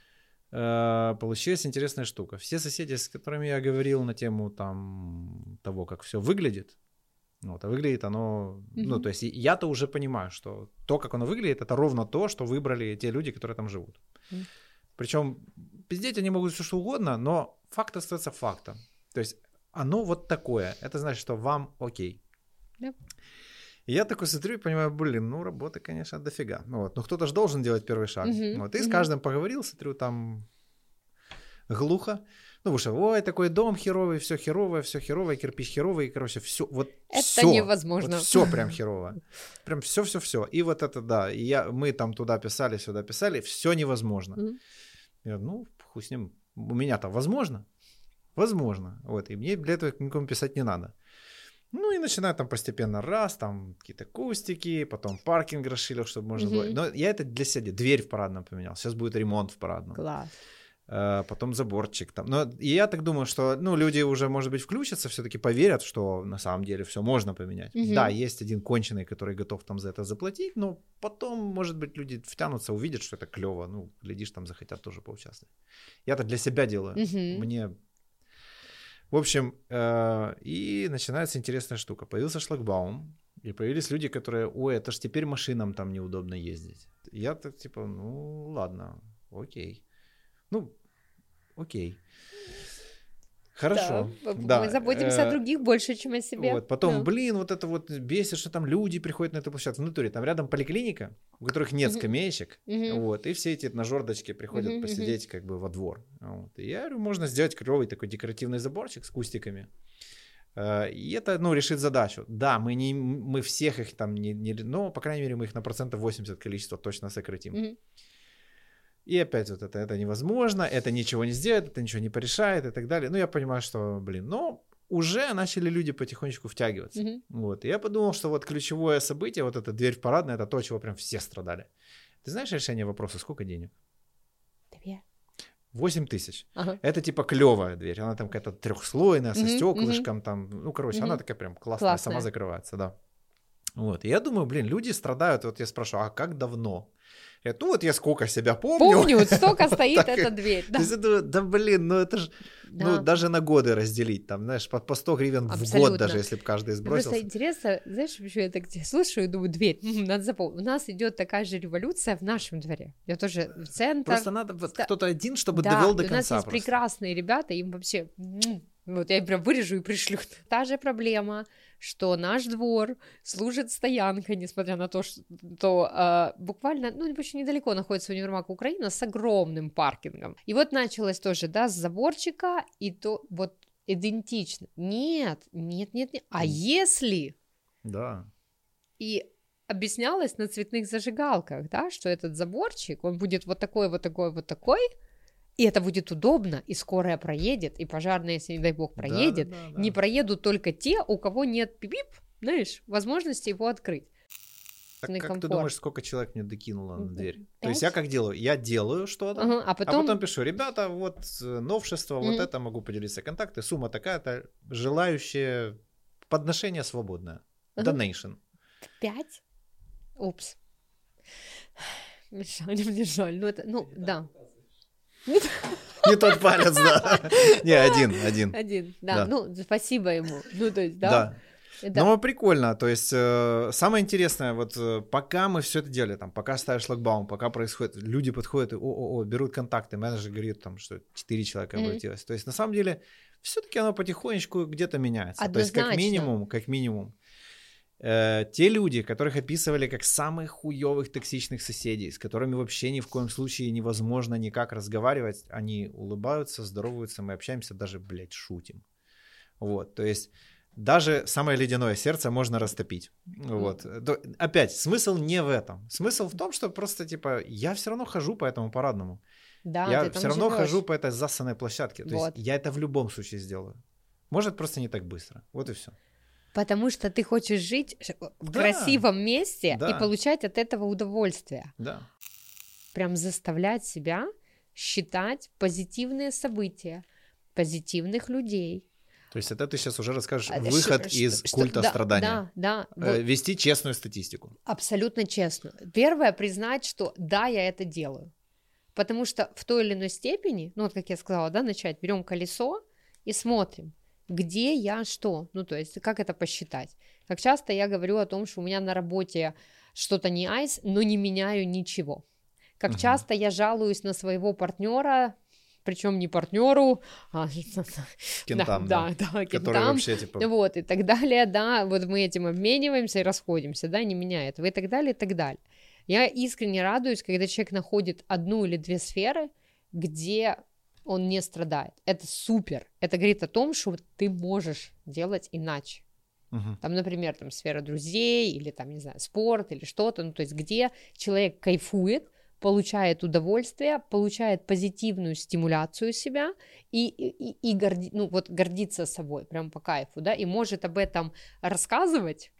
получилась интересная штука. Все соседи, с которыми я говорил на тему там того, как все выглядит, Вот, а выглядит оно, ну, Мгм. то есть я-то уже понимаю, что то, как оно выглядит, это ровно то, что выбрали те люди, которые там живут. Мгм. Причем пиздеть они могут все что угодно, но факт остается фактом. То есть оно вот такое. Это значит, что вам окей. Да. И я такой смотрю и понимаю, блин, ну работы, конечно, дофига. Ну, вот, но кто-то же должен делать первый шаг. Мгм, Вот, и с мгм. каждым поговорил, смотрю, там глухо. Ну, потому что, ой, такой дом херовый, все херовое, все херовое, кирпич херовый, короче, все, вот Это всё, невозможно. Вот все прям херово. Прям все-все-все. И вот это, да, и я, мы там туда писали, сюда писали, все невозможно. Мгм. Я, ну, хуй с ним. У меня-то возможно. Возможно. Вот. И мне для этого никому писать не надо. Ну и начинаю там постепенно раз, там какие-то кустики, потом паркинг расширил, чтобы можно было. Мгм. Но я это для себя, дверь в парадном поменял. Сейчас будет ремонт в парадном. Класс. Э, потом заборчик там. Но и я так думаю, что ну, люди уже, может быть, включатся, все-таки поверят, что на самом деле все можно поменять. Мгм. Да, есть один конченый, который готов там за это заплатить, но потом, может быть, люди втянутся, увидят, что это клево. Ну, глядишь, там захотят тоже поучаствовать. Я-то для себя делаю. Мгм. Мне. В общем, э, и начинается интересная штука. Появился шлагбаум, и появились люди, которые, ой, это ж теперь машинам там неудобно ездить. Я так типа, ну ладно, окей. Ну, окей. Хорошо. Да, Да, Мы заботимся э, о других больше, чем о себе. Вот, потом, Да. блин, вот это вот бесит, что там люди приходят на эту площадку. В натуре, там рядом поликлиника, у которых нет скамеечек. Вот, и все эти на жердочке приходят посидеть как бы во двор. Вот. И я говорю, можно сделать клевый такой декоративный заборчик с кустиками. Э, И это, ну, решит задачу. Да, мы, не, мы всех их там не, не... Но, по крайней мере, мы их на процентов 80 количество точно сократим. И опять вот это, это невозможно, это ничего не сделает, это ничего не порешает и так далее. Ну, я понимаю, что, блин, но уже начали люди потихонечку втягиваться. Мгм. Вот. И я подумал, что вот ключевое событие, вот эта дверь в парадной, это то, чего прям все страдали. Ты знаешь решение вопроса, сколько денег? Две. 8 тысяч. Ага. Это типа клевая дверь. Она там какая-то трехслойная, со Мгм, стеклышком, там, ну, короче, она Мгм. такая прям классная, Классная. сама закрывается, да. Вот. И я думаю, блин, люди страдают. Вот я спрашиваю, а как давно? Я, ну, вот я сколько себя помню. Помню, вот [laughs] столько стоит Так эта дверь. [laughs] То Да. есть я думаю, да блин, ну это же, ну Да. даже на годы разделить, там, знаешь, по, по 100 гривен в год Абсолютно. даже, если бы каждый Мне Просто интересно, знаешь, почему я так тебя слушаю и думаю, дверь, надо запомнить. У нас идет такая же революция в нашем дворе. Я тоже в центр. Просто надо вот ста- кто-то один, чтобы да, довел до и у нас конца есть просто. прекрасные ребята, им вообще... Вот я прям вырежу и пришлю. [laughs] Та же проблема, что наш двор служит стоянкой, несмотря на то, что а, буквально, ну, очень недалеко находится универмаг Украина с огромным паркингом. И вот началось тоже, да, с заборчика, и то вот идентично. Нет, нет, нет, нет. А если Да. и объяснялось на цветных зажигалках, да, что этот заборчик, он будет вот такой, вот такой, вот такой, и это будет удобно, и скорая проедет, и пожарная, если не дай бог, проедет. Да, да, да, Не проедут только те, у кого нет пип знаешь, возможности его открыть. Так как ты комфорт. думаешь, сколько человек мне докинуло на дверь? То пять? есть я как делаю? Я делаю что-то, Ага, а а потом, потом пишу, ребята, вот э, новшество, вот Мгм. это могу поделиться контакты, сумма такая-то, желающие подношение свободное. Ага. Donation. пять? Упс. Мне жаль, [laughs] мне жаль. Ну, это, ну, да. Не тот палец, да. Не, один, один. Один, да. Ну, спасибо ему. Ну, то есть, да. Да. Это- Но прикольно, то есть э, самое интересное, вот э, пока мы все это делали, там, пока ставишь шлагбаум, пока происходит, люди подходят и о-о-о, берут контакты, менеджер говорит, там, что 4 человека обратилось. То есть на самом деле все-таки оно потихонечку где-то меняется. То есть как Однозначно. минимум, как минимум, э, те люди, которых описывали как самых хуевых токсичных соседей, с которыми вообще ни в коем случае невозможно никак разговаривать, они улыбаются, здороваются, мы общаемся, даже, блядь, шутим. Вот, то есть даже самое ледяное сердце можно растопить. Вот. То- Опять, смысл не в этом. Смысл в том, что просто, типа, я все равно хожу по этому парадному. да, я все равно живёшь. хожу по этой засанной площадке. То Вот. есть я это в любом случае сделаю. Может, просто не так быстро. Вот и все. Потому что ты хочешь жить в Да. красивом месте Да. и получать от этого удовольствие. Да. Прям заставлять себя считать позитивные события, позитивных людей. То есть это ты сейчас уже расскажешь А, выход ш- из что- культа да, страдания. Да, да. Э, вот Вести честную статистику. абсолютно честно. Первое, признать, что да, я это делаю. Потому что в той или иной степени, ну вот как я сказала, да, начать, берем колесо и смотрим, где я что, ну, то есть, как это посчитать. Как часто я говорю о том, что у меня на работе что-то не айс, но не меняю ничего. Как uh часто я жалуюсь на своего партнера, причем не партнеру, а [laughs] кентам, да, да, да, кентам, вообще типа... вот и так далее, да, вот мы этим обмениваемся и расходимся, да, не меняет, и так далее, и так далее. Я искренне радуюсь, когда человек находит одну или две сферы, где он не страдает. Это супер. Это говорит о том, что ты можешь делать иначе. Uh-huh. Там, например, там сфера друзей или там, не знаю, спорт или что-то, ну, то есть где человек кайфует, получает удовольствие, получает позитивную стимуляцию себя и, и, и горди, ну, вот гордится собой, прям по кайфу, да, и может об этом рассказывать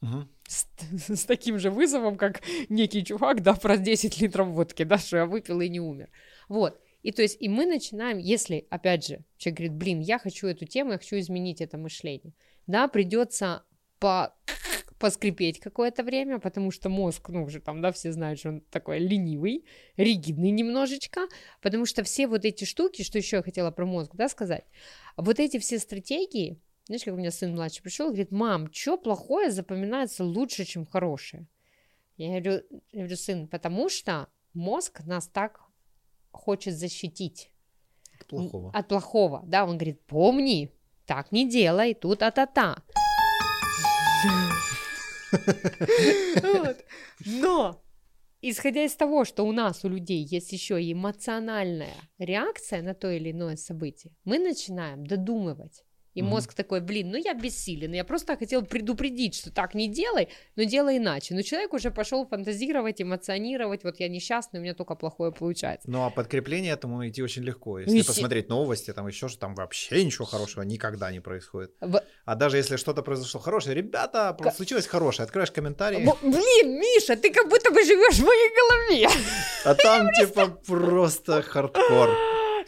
угу. с, [laughs] с таким же вызовом, как некий чувак, да, про 10 литров водки, да, что я выпил и не умер. Вот. И то есть, и мы начинаем, если, опять же, человек говорит, блин, я хочу эту тему, я хочу изменить это мышление, да, придется по поскрипеть какое-то время, потому что мозг, ну, уже там, да, все знают, что он такой ленивый, ригидный немножечко, потому что все вот эти штуки, что еще я хотела про мозг, да, сказать, вот эти все стратегии, знаешь, как у меня сын младший пришел, говорит, мам, что плохое запоминается лучше, чем хорошее? Я говорю, я говорю, сын, потому что мозг нас так хочет защитить. От плохого. От плохого, да, он говорит, помни, так не делай, тут а-та-та. Но, исходя из того, что у нас, у людей, есть еще и эмоциональная реакция на то или иное событие, мы начинаем додумывать. И mm-hmm. мозг такой, блин, ну я бессилен, я просто хотел предупредить, что так не делай, но делай иначе. Но человек уже пошел фантазировать, эмоционировать, вот я несчастный, у меня только плохое получается. Ну а подкрепление этому найти очень легко. Если Ищи... посмотреть новости, там еще что там вообще ничего хорошего никогда не происходит. В... А даже если что-то произошло хорошее, ребята, К... случилось хорошее, откроешь комментарии. Б- блин, Миша, ты как будто бы живешь в моей голове. А там типа просто хардкор.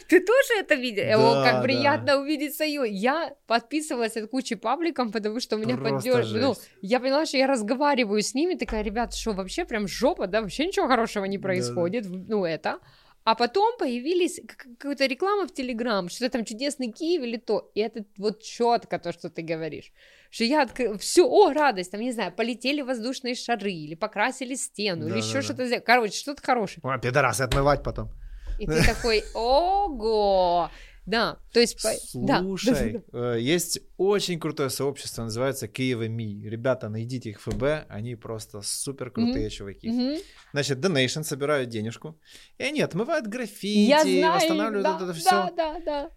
Ты тоже это видел? Да, О, как приятно да. увидеть Саю. Я подписывалась от кучи пабликом, потому что у меня поддерживали. Ну, я поняла, что я разговариваю с ними, такая, ребят, что вообще прям жопа, да, вообще ничего хорошего не происходит. Да. Ну, это. А потом появились какая-то реклама в Телеграм, что там чудесный Киев или то. И это вот четко то, что ты говоришь. Что я откры... все, о, радость, там, не знаю, полетели воздушные шары, или покрасили стену, да, или еще да, что-то. Да. Короче, что-то хорошее. А, пидорасы отмывать потом. И ты такой, ого! Да, то есть... Слушай, да. Э, есть очень крутое сообщество, называется Киева Ми. Ребята, найдите их в ФБ, они просто супер крутые mm-hmm. чуваки. Mm-hmm. Значит, Donation собирают денежку, и они отмывают граффити, Я знаю, восстанавливают да, это, это все. Да, да, да.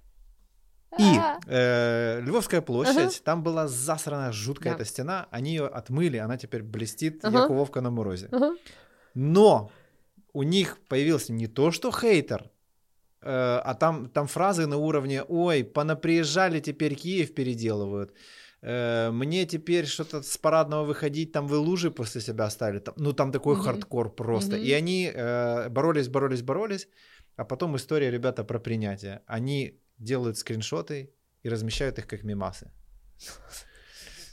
И э, Львовская площадь, ага. там была засрана жуткая да. эта стена, они ее отмыли, она теперь блестит, ага. как Вовка на морозе. Ага. Но у них появился не то что хейтер, э, а там, там фразы на уровне «Ой, понаприезжали, теперь Киев переделывают». Э, мне теперь что-то с парадного выходить, там вы лужи после себя оставили. Там, ну, там такой mm-hmm. хардкор просто. Mm-hmm. И они э, боролись, боролись, боролись. А потом история, ребята, про принятие. Они делают скриншоты и размещают их как мемасы.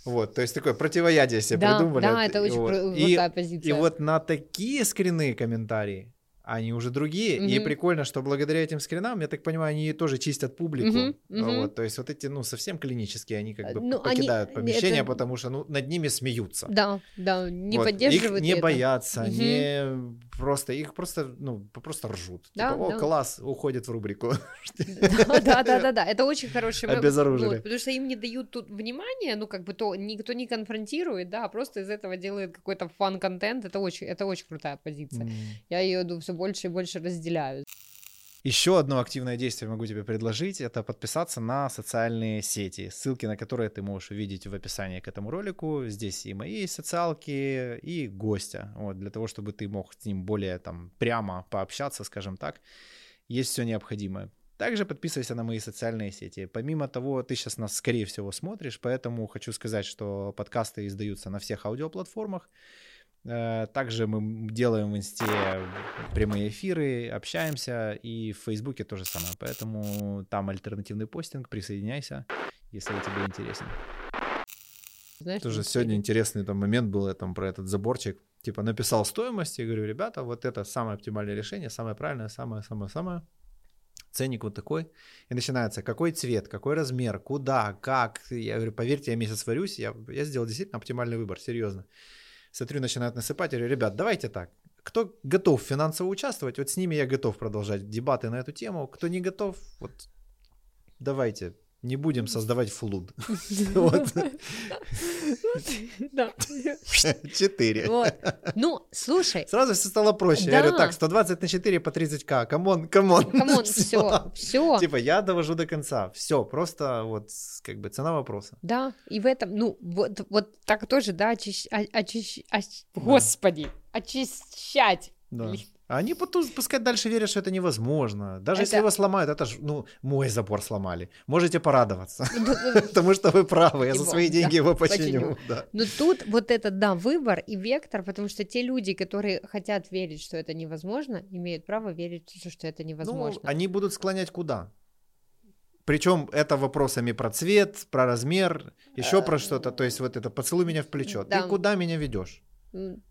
Вот, то есть такое противоядие себе да, придумали. Да, это очень вот. крутая позиция. И вот на такие скрины комментарии они уже другие. Mm-hmm. И прикольно, что благодаря этим скринам, я так понимаю, они тоже чистят публику. Mm-hmm. Mm-hmm. Вот, то есть вот эти, ну, совсем клинические, они как бы ну, покидают они... помещение, это... потому что ну, над ними смеются. Да, да, не вот. поддерживают Их не это. боятся, mm-hmm. не просто, их просто, ну, просто ржут. Да, типа, о, да. класс, уходит в рубрику. Да, [laughs] да, да, да, это очень хороший Обезоружили. потому что им не дают тут внимания, ну, как бы то никто не конфронтирует, да, а просто из этого делает какой-то фан-контент, это очень, это очень крутая позиция. Я ее все больше и больше разделяю. Еще одно активное действие могу тебе предложить, это подписаться на социальные сети, ссылки на которые ты можешь увидеть в описании к этому ролику. Здесь и мои социалки, и гостя, вот, для того, чтобы ты мог с ним более там прямо пообщаться, скажем так. Есть все необходимое. Также подписывайся на мои социальные сети. Помимо того, ты сейчас нас, скорее всего, смотришь, поэтому хочу сказать, что подкасты издаются на всех аудиоплатформах. Э, также мы делаем в инсте прямые эфиры, общаемся, и в Фейсбуке то же самое. Поэтому там альтернативный постинг, присоединяйся, если тебе интересен. Знаешь, Тоже сегодня интересный там момент был там, про этот заборчик. Типа написал стоимость и говорю, ребята, вот это самое оптимальное решение, самое правильное, самое-самое-самое. ценник вот такой, и начинается, какой цвет, какой размер, куда, как. Я говорю, поверьте, я месяц варюсь, я, я сделал действительно оптимальный выбор, серьезно. Смотрю, начинают насыпать, я говорю, ребят, давайте так, кто готов финансово участвовать, вот с ними я готов продолжать дебаты на эту тему, кто не готов, вот давайте, не будем создавать флуд. [laughs] Четыре. Ну, слушай. Сразу все стало проще. Я говорю, так, 120 на 4 по 30к. Камон, камон. Камон, все, все. Типа, я довожу до конца. Все, просто вот как бы цена вопроса. Да, и в этом, ну, вот, вот так тоже, да, очищать, господи, очищать. Да. Они пускай дальше верят, что это невозможно. Даже это... если его сломают, это же, ну, мой забор сломали. Можете порадоваться. [laughs] Потому что вы правы, я за свои деньги его починю. Но тут вот этот, да, выбор и вектор, потому что те люди, которые хотят верить, что это невозможно, имеют право верить, что это невозможно. Ну, они будут склонять куда? Причем это вопросами про цвет, про размер, еще про что-то. То есть вот это поцелуй меня в плечо. Ты куда меня ведешь?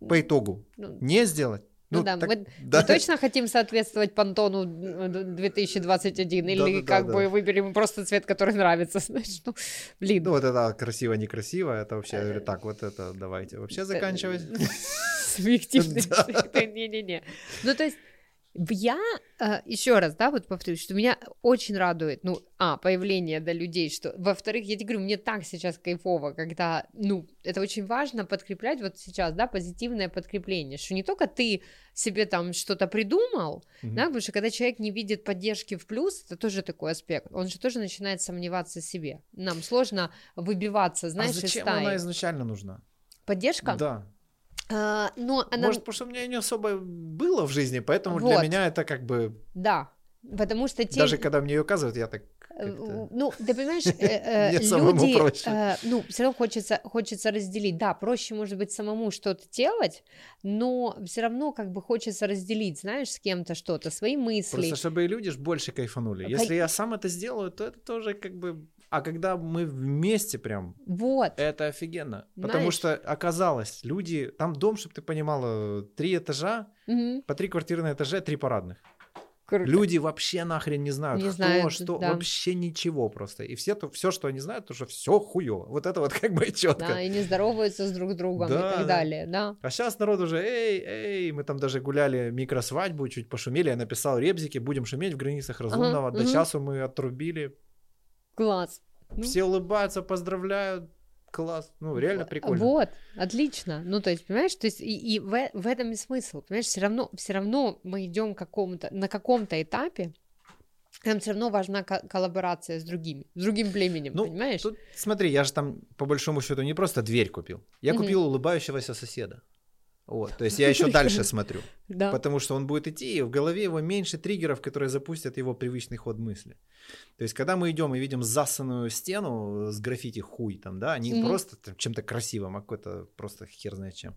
По итогу. Ну, Не сделать? Ну, ну да, так, мы, да, мы точно хотим соответствовать Пантону 2021, или да, как да, бы да. выберем просто цвет, который нравится, [laughs] знаешь, ну, блин. Ну, вот это красиво-некрасиво, это вообще, я говорю, так, вот это давайте вообще э, заканчивать. [laughs] Субъективность. [laughs] Не-не-не. Ну, то есть, я э, еще раз, да, вот повторюсь, что меня очень радует, ну, а, появление, да, людей, что, во-вторых, я тебе говорю, мне так сейчас кайфово, когда, ну, это очень важно подкреплять вот сейчас, да, позитивное подкрепление, что не только ты себе там что-то придумал, mm-hmm. да, потому что когда человек не видит поддержки в плюс, это тоже такой аспект, он же тоже начинает сомневаться в себе, нам сложно выбиваться, знаешь, а зачем из стаи. она изначально нужна? Поддержка? Да. А, но она... Может, потому что у меня не особо было в жизни, поэтому вот. для меня это как бы... Да, потому что те... Даже когда мне ее указывают, я так Э, ну, ты понимаешь, э, [laughs] э, люди, ну, все равно хочется, хочется разделить. Да, проще, может быть, самому что-то делать, но все равно как бы хочется разделить, знаешь, с кем-то что-то, свои мысли. Просто чтобы и люди ж больше кайфанули. Если я сам это сделаю, то это тоже как бы... А когда мы вместе прям, вот. это офигенно. Знаешь, Потому что оказалось, люди... Там дом, чтобы ты понимала, три этажа, угу. по три квартиры на этаже, три парадных. Круто. Люди вообще нахрен не знают, не кто, знают, что, да. вообще ничего просто. И все, то, все, что они знают, то что все хуево. Вот это вот как бы четко. Да, и не здороваются с друг другом да, и так далее, да. А сейчас народ уже, эй, эй, мы там даже гуляли микросвадьбу, чуть пошумели, я написал ребзики, будем шуметь в границах разумного. Ага, До угу. часу мы отрубили. Класс. Все улыбаются, поздравляют класс, ну реально прикольно. Вот, отлично. Ну то есть, понимаешь, то есть и, и в, в этом и смысл, понимаешь, все равно, все равно мы идем какому-то на каком-то этапе, нам все равно важна ко- коллаборация с другими, с другим племенем, ну, понимаешь? Тут, смотри, я же там по большому счету не просто дверь купил, я купил улыбающегося соседа. Вот, то есть я еще дальше смотрю, да. потому что он будет идти, и в голове его меньше триггеров, которые запустят его привычный ход мысли. То есть когда мы идем и видим засанную стену с граффити хуй там, да, не mm-hmm. просто там, чем-то красивым, а какой-то просто хер знает чем.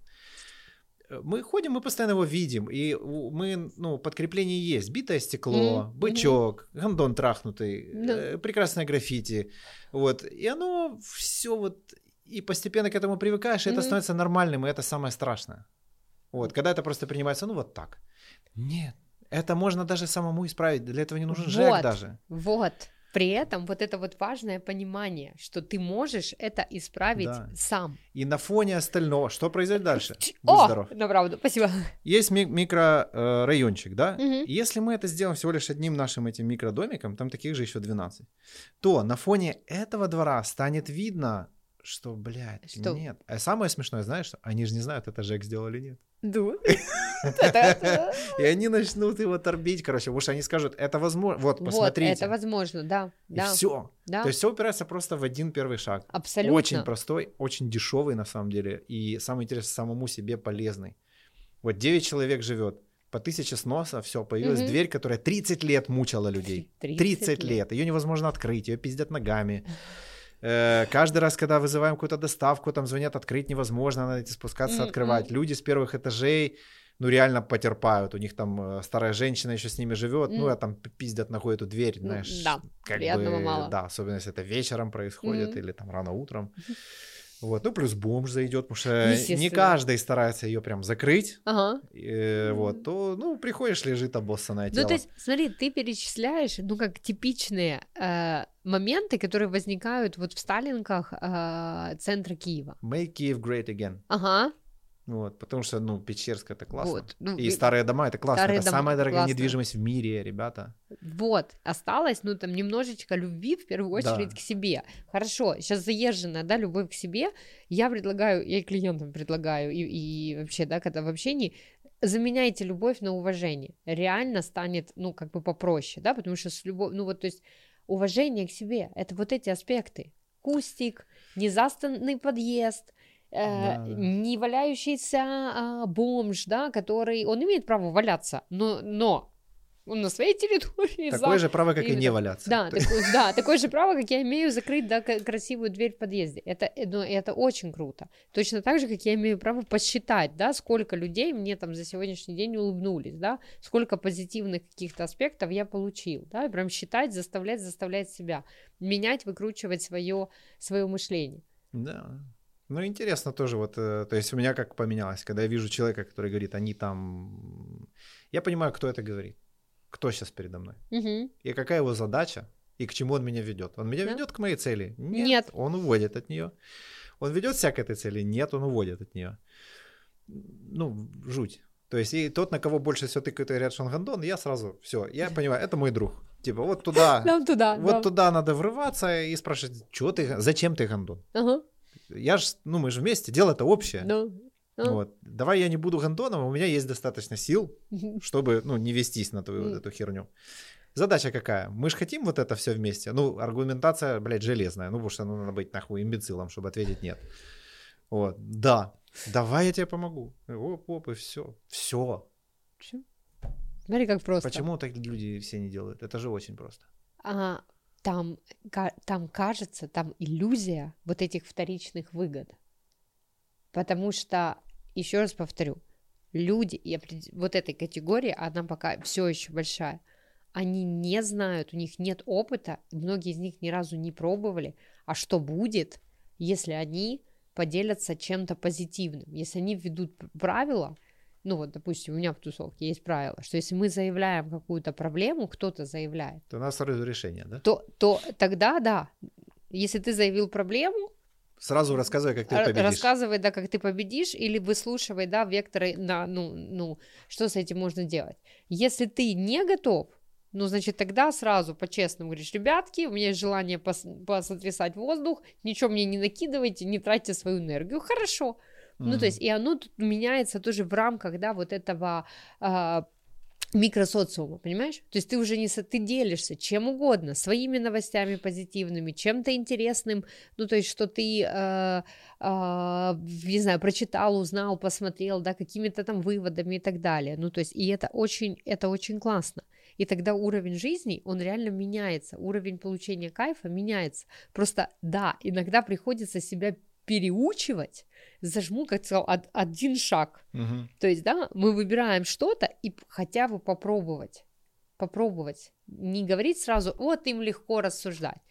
Мы ходим, мы постоянно его видим, и мы, ну, подкрепление есть. Битое стекло, mm-hmm. бычок, mm-hmm. гандон трахнутый, mm-hmm. э, прекрасное граффити. Вот, и оно все вот и постепенно к этому привыкаешь, и mm-hmm. это становится нормальным, и это самое страшное. Вот, когда это просто принимается, ну вот так. Нет, это можно даже самому исправить, для этого не нужен вот, ЖЭК даже. Вот, при этом вот это вот важное понимание, что ты можешь это исправить да. сам. И на фоне остального, что произойдет дальше? Будь О, здоров. на правду, спасибо. Есть ми- микрорайончик, да? Угу. Если мы это сделаем всего лишь одним нашим этим микродомиком, там таких же еще 12, то на фоне этого двора станет видно, что, блядь, что? нет. А самое смешное, знаешь, что они же не знают, это Жек сделал или нет. Да. [laughs] И они начнут его торбить, короче, потому что они скажут, это возможно. Вот, посмотрите. Это возможно, да. И все. То есть все упирается просто в один первый шаг. Абсолютно. Очень простой, очень дешевый на самом деле. И самое интересное, самому себе полезный. Вот 9 человек живет, по тысяче сноса, все, появилась угу. дверь, которая 30 лет мучала людей. 30, 30 лет. лет. Ее невозможно открыть, ее пиздят ногами. Э, каждый раз, когда вызываем какую-то доставку, там звонят, открыть невозможно, надо идти спускаться, mm-hmm. открывать. Люди с первых этажей, ну, реально потерпают. У них там э, старая женщина еще с ними живет, ну, а там пиздят ногой эту дверь, знаешь. Да, как бы, мало. Да, особенно если это вечером происходит или там рано утром. Вот, ну плюс бомж зайдет, потому что не каждый старается ее прям закрыть. Ага. И, вот, то, ну, приходишь, лежит обоссанное тело. Ну, то есть, смотри, ты перечисляешь, ну, как типичные э, моменты, которые возникают вот в Сталинках э, центра Киева. Make Kiev great again. Ага. Вот, потому что, ну, Печерск это классно. Вот, ну, и старые дома это классно. Это дома, самая дорогая классно. недвижимость в мире, ребята. Вот, осталось, ну, там, немножечко любви, в первую очередь, да. к себе. Хорошо, сейчас заезженная, да, любовь к себе. Я предлагаю, я и клиентам предлагаю, и, и вообще, да, когда в общении, заменяйте любовь на уважение. Реально станет, ну, как бы попроще, да, потому что с любовью, ну, вот, то есть, уважение к себе, это вот эти аспекты. Кустик, незастанный подъезд, Э, не валяющийся а, бомж, да, который, он имеет право валяться, но, но он на своей [laughs] территории. Такое за... же право, как и, и не валяться. Да, такое, да, [laughs] такое же право, как я имею закрыть да, красивую дверь в подъезде. Это, ну, это очень круто. Точно так же, как я имею право посчитать, да, сколько людей мне там за сегодняшний день улыбнулись, да, сколько позитивных каких-то аспектов я получил, да, и прям считать, заставлять, заставлять себя, менять, выкручивать свое, свое мышление. Да, ну, интересно тоже, вот, э, то есть у меня как поменялось, когда я вижу человека, который говорит, они там... Я понимаю, кто это говорит, кто сейчас передо мной, угу. и какая его задача, и к чему он меня ведет. Он меня да? ведет к моей цели? Нет, Нет. Он уводит от нее. Он ведет себя к этой цели? Нет, он уводит от нее. Ну, жуть. То есть, и тот, на кого больше всего тыкают и говорят, что он гандон, я сразу, все, я понимаю, это мой друг. Типа, вот туда, [laughs] Нам туда, вот да. туда надо врываться и спрашивать, что ты, зачем ты гандон? Ага я же, ну мы же вместе, дело это общее. Ну, ну. Вот. Давай я не буду гандоном, у меня есть достаточно сил, [laughs] чтобы, ну, не вестись на твою вот эту херню. Задача какая? Мы же хотим вот это все вместе. Ну, аргументация, блядь, железная. Ну, потому что ну, надо быть нахуй имбецилом, чтобы ответить нет. Вот. Да. Давай я тебе помогу. Оп, оп, и все. Все. Смотри, как просто. Почему так люди все не делают? Это же очень просто. Ага там, там кажется, там иллюзия вот этих вторичных выгод. Потому что, еще раз повторю, люди вот этой категории, она пока все еще большая, они не знают, у них нет опыта, многие из них ни разу не пробовали, а что будет, если они поделятся чем-то позитивным, если они введут правила, ну вот, допустим, у меня в тусовке есть правило, что если мы заявляем какую-то проблему, кто-то заявляет, то у нас сразу решение, да? То, то тогда да. Если ты заявил проблему, Сразу рассказывай, как ты победишь. Рассказывай, да, как ты победишь, или выслушивай, да, векторы на, ну, ну, что с этим можно делать. Если ты не готов, ну, значит, тогда сразу по-честному говоришь, ребятки, у меня есть желание пос- посотрясать воздух, ничего мне не накидывайте, не тратьте свою энергию. Хорошо, Mm-hmm. Ну, то есть, и оно тут меняется тоже в рамках, да, вот этого э, микросоциума, понимаешь? То есть ты уже не... Ты делишься чем угодно, своими новостями позитивными, чем-то интересным, ну, то есть, что ты, э, э, не знаю, прочитал, узнал, посмотрел, да, какими-то там выводами и так далее. Ну, то есть, и это очень, это очень классно. И тогда уровень жизни, он реально меняется, уровень получения кайфа меняется. Просто, да, иногда приходится себя переучивать, зажму, как сказал, од, один шаг. Угу. То есть, да, мы выбираем что-то и хотя бы попробовать. Попробовать. Не говорить сразу, вот им легко рассуждать.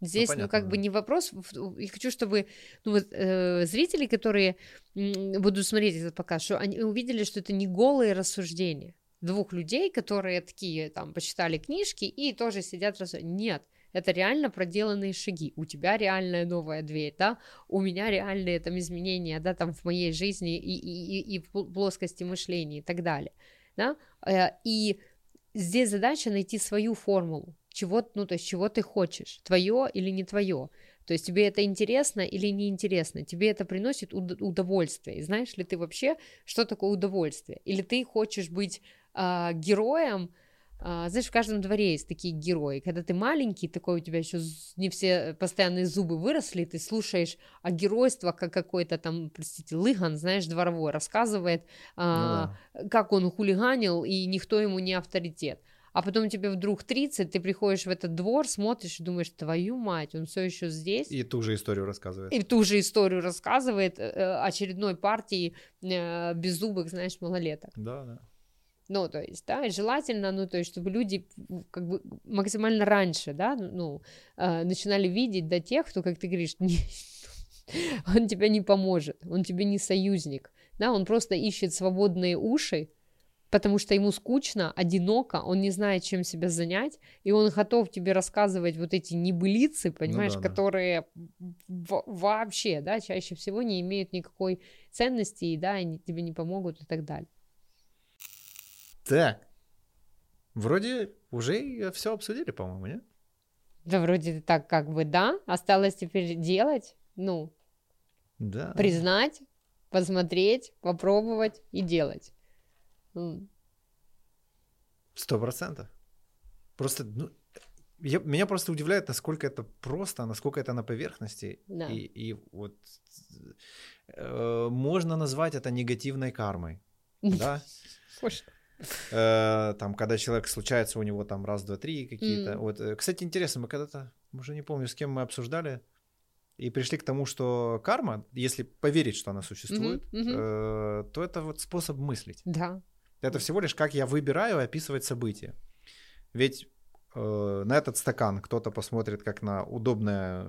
Здесь, ну, ну как да. бы не вопрос. Я хочу, чтобы ну, вот, э, зрители, которые будут смотреть этот показ, что они увидели, что это не голые рассуждения двух людей, которые такие там почитали книжки и тоже сидят рассуждать. Нет, это реально проделанные шаги. У тебя реальная новая дверь, да, у меня реальные там изменения, да, там в моей жизни и, и, и в плоскости мышления и так далее, да, э, и здесь задача найти свою формулу, чего, ну, то есть чего ты хочешь, твое или не твое, то есть тебе это интересно или неинтересно, тебе это приносит удовольствие, и знаешь ли ты вообще, что такое удовольствие, или ты хочешь быть э, героем, знаешь, в каждом дворе есть такие герои. Когда ты маленький, такой у тебя еще не все постоянные зубы выросли, ты слушаешь о геройстве, как какой-то там, простите, лыган, знаешь, дворовой, рассказывает, а, ну, да. как он хулиганил, и никто ему не авторитет. А потом тебе вдруг 30, ты приходишь в этот двор, смотришь и думаешь, твою мать, он все еще здесь. И ту же историю рассказывает. И ту же историю рассказывает э, э, очередной партии э, беззубых, знаешь, малолеток. Да, да. Ну, то есть, да, желательно, ну, то есть, чтобы люди как бы максимально раньше, да, ну, э, начинали видеть до тех, кто, как ты говоришь, [laughs] не, он тебе не поможет, он тебе не союзник, да, он просто ищет свободные уши, потому что ему скучно, одиноко, он не знает, чем себя занять, и он готов тебе рассказывать вот эти небылицы, ну понимаешь, ну, да, которые да. вообще, да, чаще всего не имеют никакой ценности, и, да, они тебе не помогут и так далее. Так, вроде уже все обсудили, по-моему, нет? Да, вроде так, как бы, да, осталось теперь делать, ну, да. признать, посмотреть, попробовать и делать. Сто процентов. Просто, ну, я, меня просто удивляет, насколько это просто, насколько это на поверхности. Да. И, и вот э, можно назвать это негативной кармой. [laughs] Да? Э, там, когда человек случается, у него там раз, два, три какие-то. Вот, э, кстати, интересно, мы когда-то, уже не помню, с кем мы обсуждали, и пришли к тому, что карма, если поверить, что она существует, э, то это вот способ мыслить. Да. Это всего лишь как я выбираю описывать события. Ведь э, на этот стакан кто-то посмотрит как на удобное,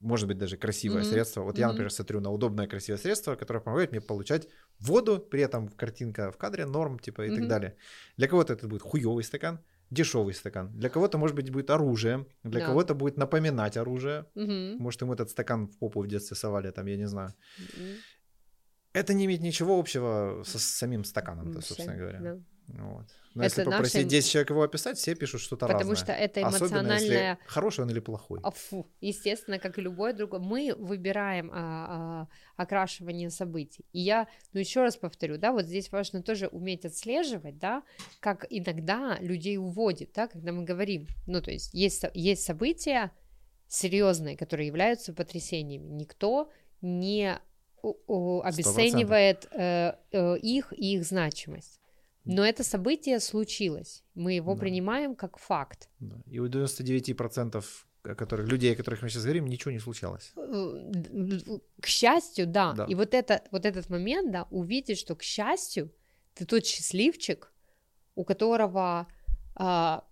может быть, даже красивое mm-hmm. средство. Вот mm-hmm. я, например, смотрю на удобное красивое средство, которое помогает мне получать воду, при этом картинка в кадре, норм, типа, и mm-hmm. так далее. Для кого-то это будет хуевый стакан, дешевый стакан. Для кого-то, может быть, будет оружие, для да. кого-то будет напоминать оружие. Угу. Может, ему этот стакан в попу в детстве совали, там, я не знаю. Угу. Это не имеет ничего общего со самим стаканом, собственно говоря. Да. Вот. Но это если попросить наши... 10 человек его описать, все пишут что-то Потому разное. что это эмоциональное... Особенно, если хороший он или плохой. А, фу. Естественно, как и любой другой. Мы выбираем а, а, окрашивание событий. И я, ну еще раз повторю, да, вот здесь важно тоже уметь отслеживать, да, как иногда людей уводит, да, когда мы говорим, ну то есть есть, есть события серьезные, которые являются потрясениями. Никто не обесценивает э, э, их и их значимость. Но это событие случилось. Мы его да. принимаем как факт. Да. И у 99% которых, людей, о которых мы сейчас говорим, ничего не случалось. Э, к счастью, да. да. И вот, это, вот этот момент, да, увидеть, что к счастью, ты тот счастливчик, у которого а,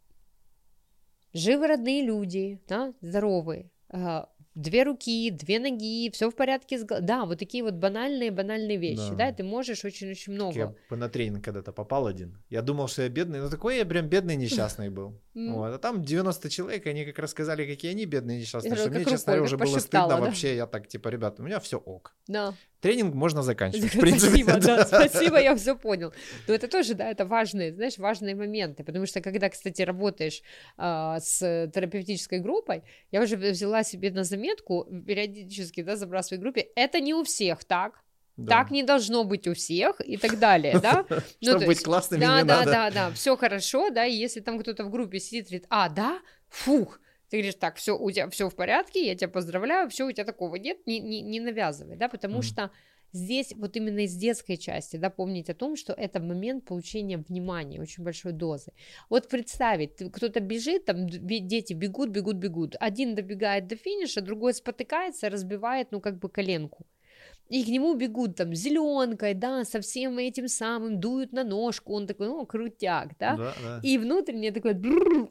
живы родные люди, да, здоровые, а, две руки, две ноги, все в порядке с Да, вот такие вот банальные, банальные вещи, да, да ты можешь очень-очень много. Я на тренинг когда-то попал один. Я думал, что я бедный, но такой я прям бедный [laughs] несчастный был. Вот. А там 90 человек, они как рассказали, какие они бедные несчастные, что мне, честно говоря, уже было стыдно вообще. Я так, типа, ребят, у меня все ок. Да. Тренинг можно заканчивать. [laughs] Спасибо, да, спасибо, я все понял. Но это тоже, да, это важные, знаешь, важные моменты, потому что когда, кстати, работаешь а, с терапевтической группой, я уже взяла себе на заметку, периодически, да, забрасываю группе, это не у всех так, да. Так не должно быть у всех и так далее, да? [laughs] Ну, Чтобы быть классными да, не да, надо. Да, да, да, все хорошо, да, и если там кто-то в группе сидит говорит, а, да, фух, ты говоришь, так, все, у тебя все в порядке, я тебя поздравляю, все, у тебя такого нет, не, не, не навязывай, да, потому mm. что здесь вот именно из детской части, да, помнить о том, что это момент получения внимания, очень большой дозы. Вот представить, кто-то бежит, там дети бегут, бегут, бегут, один добегает до финиша, другой спотыкается, разбивает, ну, как бы коленку и к нему бегут там зеленкой, да, со всем этим самым, дуют на ножку, он такой, ну, крутяк, да, да, да. и внутренне такой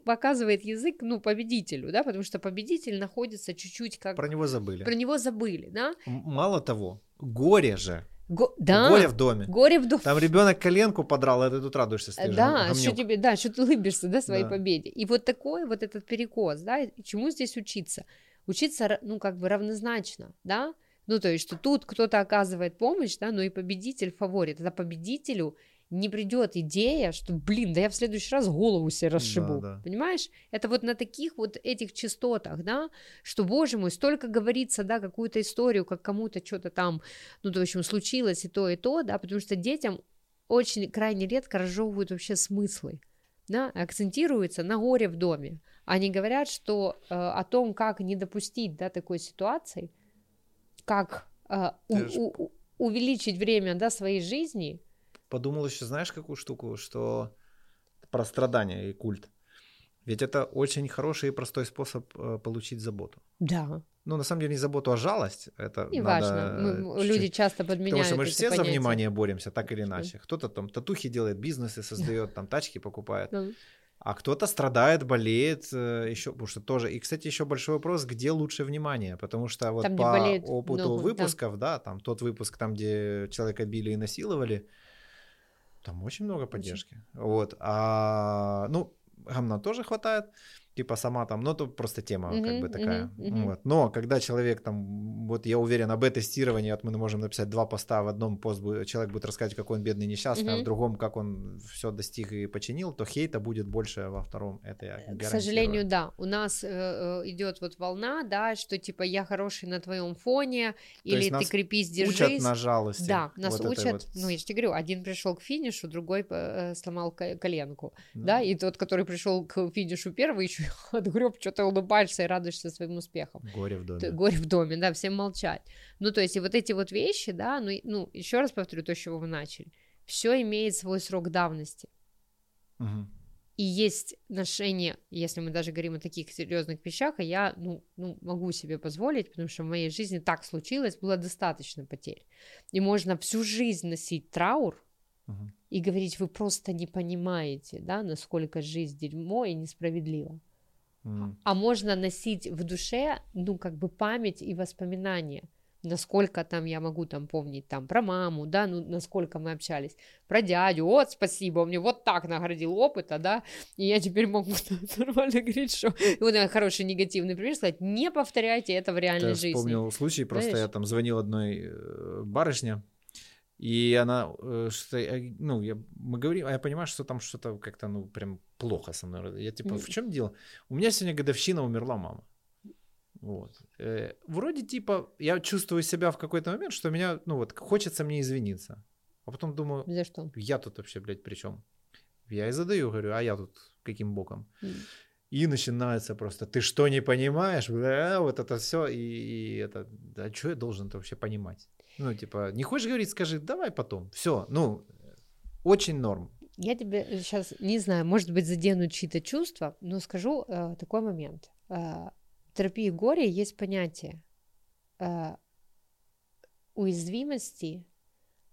показывает язык, ну, победителю, да, потому что победитель находится чуть-чуть как... Про него забыли. Про него забыли, да. Мало того, горе же Го- да. Горе в доме. Горе в доме. Там ребенок коленку подрал, а ты тут радуешься. Стоишь, да, что тебе, да, что ты улыбишься, да, своей да. победе. И вот такой вот этот перекос, да, чему здесь учиться? Учиться, ну, как бы равнозначно, да, ну, то есть, что тут кто-то оказывает помощь, да, но и победитель фаворит. Тогда победителю не придет идея, что, блин, да я в следующий раз голову себе расшибу, да, да. понимаешь? Это вот на таких вот этих частотах, да, что, боже мой, столько говорится, да, какую-то историю, как кому-то что-то там, ну, то, в общем, случилось и то, и то, да, потому что детям очень крайне редко разжевывают вообще смыслы, да, акцентируются на горе в доме. Они говорят, что э, о том, как не допустить, да, такой ситуации, как э, у, у, увеличить время да, своей жизни. Подумал еще, знаешь, какую штуку, что про страдания и культ. Ведь это очень хороший и простой способ э, получить заботу. Да. Ну, на самом деле, не заботу, а жалость. Это не важно. Мы, люди часто подменяют Потому что мы же все понятия. за внимание боремся, так или иначе. Кто-то там татухи делает, бизнесы создает, там тачки покупает. А кто-то страдает, болеет э, еще, потому что тоже. И, кстати, еще большой вопрос, где лучше внимание, потому что вот Там, по опыту да. выпусков, да. там тот выпуск, там, где человека били и насиловали, там очень много поддержки. Вот. А, ну, гамна тоже хватает, типа сама там, ну, то просто тема как Мгм, бы такая. мгм, мгм. Вот. Но когда человек там, вот я уверен, об тестировании, вот мы можем написать два поста, в одном пост будет, человек будет рассказывать, какой он бедный несчастный, а в другом, как он все достиг и починил, то хейта будет больше во втором. Это я К гарантирую. сожалению, да. У нас э, э, идет вот волна, да, что типа я хороший на твоем фоне, То или ты крепись, Учат держись. на жалости. Да, нас вот учат, вот ну я же тебе говорю, один пришел к финишу, другой э, сломал ко- коленку, Да. да, и тот, который пришел к финишу первый, еще [laughs] отгреб, что ты улыбаешься и радуешься своим успехам. Горе в доме. Горе в доме, да, всем молчать. Ну, то есть, и вот эти вот вещи, да, ну, ну еще раз повторю то, с чего вы начали. Все имеет свой срок давности. Мгм. И есть ношение, если мы даже говорим о таких серьезных вещах, а я, ну, ну, могу себе позволить, потому что в моей жизни так случилось, было достаточно потерь. И можно всю жизнь носить траур и говорить, вы просто не понимаете, да, насколько жизнь дерьмо и несправедлива. А можно носить в душе, ну, как бы память и воспоминания. Насколько там я могу там помнить там про маму, да, ну, насколько мы общались, про дядю, вот, спасибо, он мне вот так наградил опыта, да, и я теперь могу [laughs] нормально говорить, что... И [laughs] вот я хороший негативный пример сказать, не повторяйте это в реальной Я жизни. вспомнил случай, просто Знаешь? я там звонил одной э, барышне, и она, э, что, э, ну, я, мы говорим, а я понимаю, что там что-то как-то, ну, прям плохо со мной. Я типа, в чем дело? У меня сегодня годовщина, умерла мама. Вот. Э, вроде типа, я чувствую себя в какой-то момент, что меня, ну вот, хочется мне извиниться. А потом думаю, За что? я тут вообще, блядь, при чем? Я и задаю, говорю, а я тут каким боком? И начинается просто, ты что не понимаешь? Бля, вот это все, и, и это, да что я должен-то вообще понимать? Ну, типа, не хочешь говорить, скажи, давай потом. Все, ну, очень норм. Я тебе сейчас, не знаю, может быть, задену чьи-то чувства, но скажу э, такой момент. Э, в терапии горя есть понятие э, уязвимости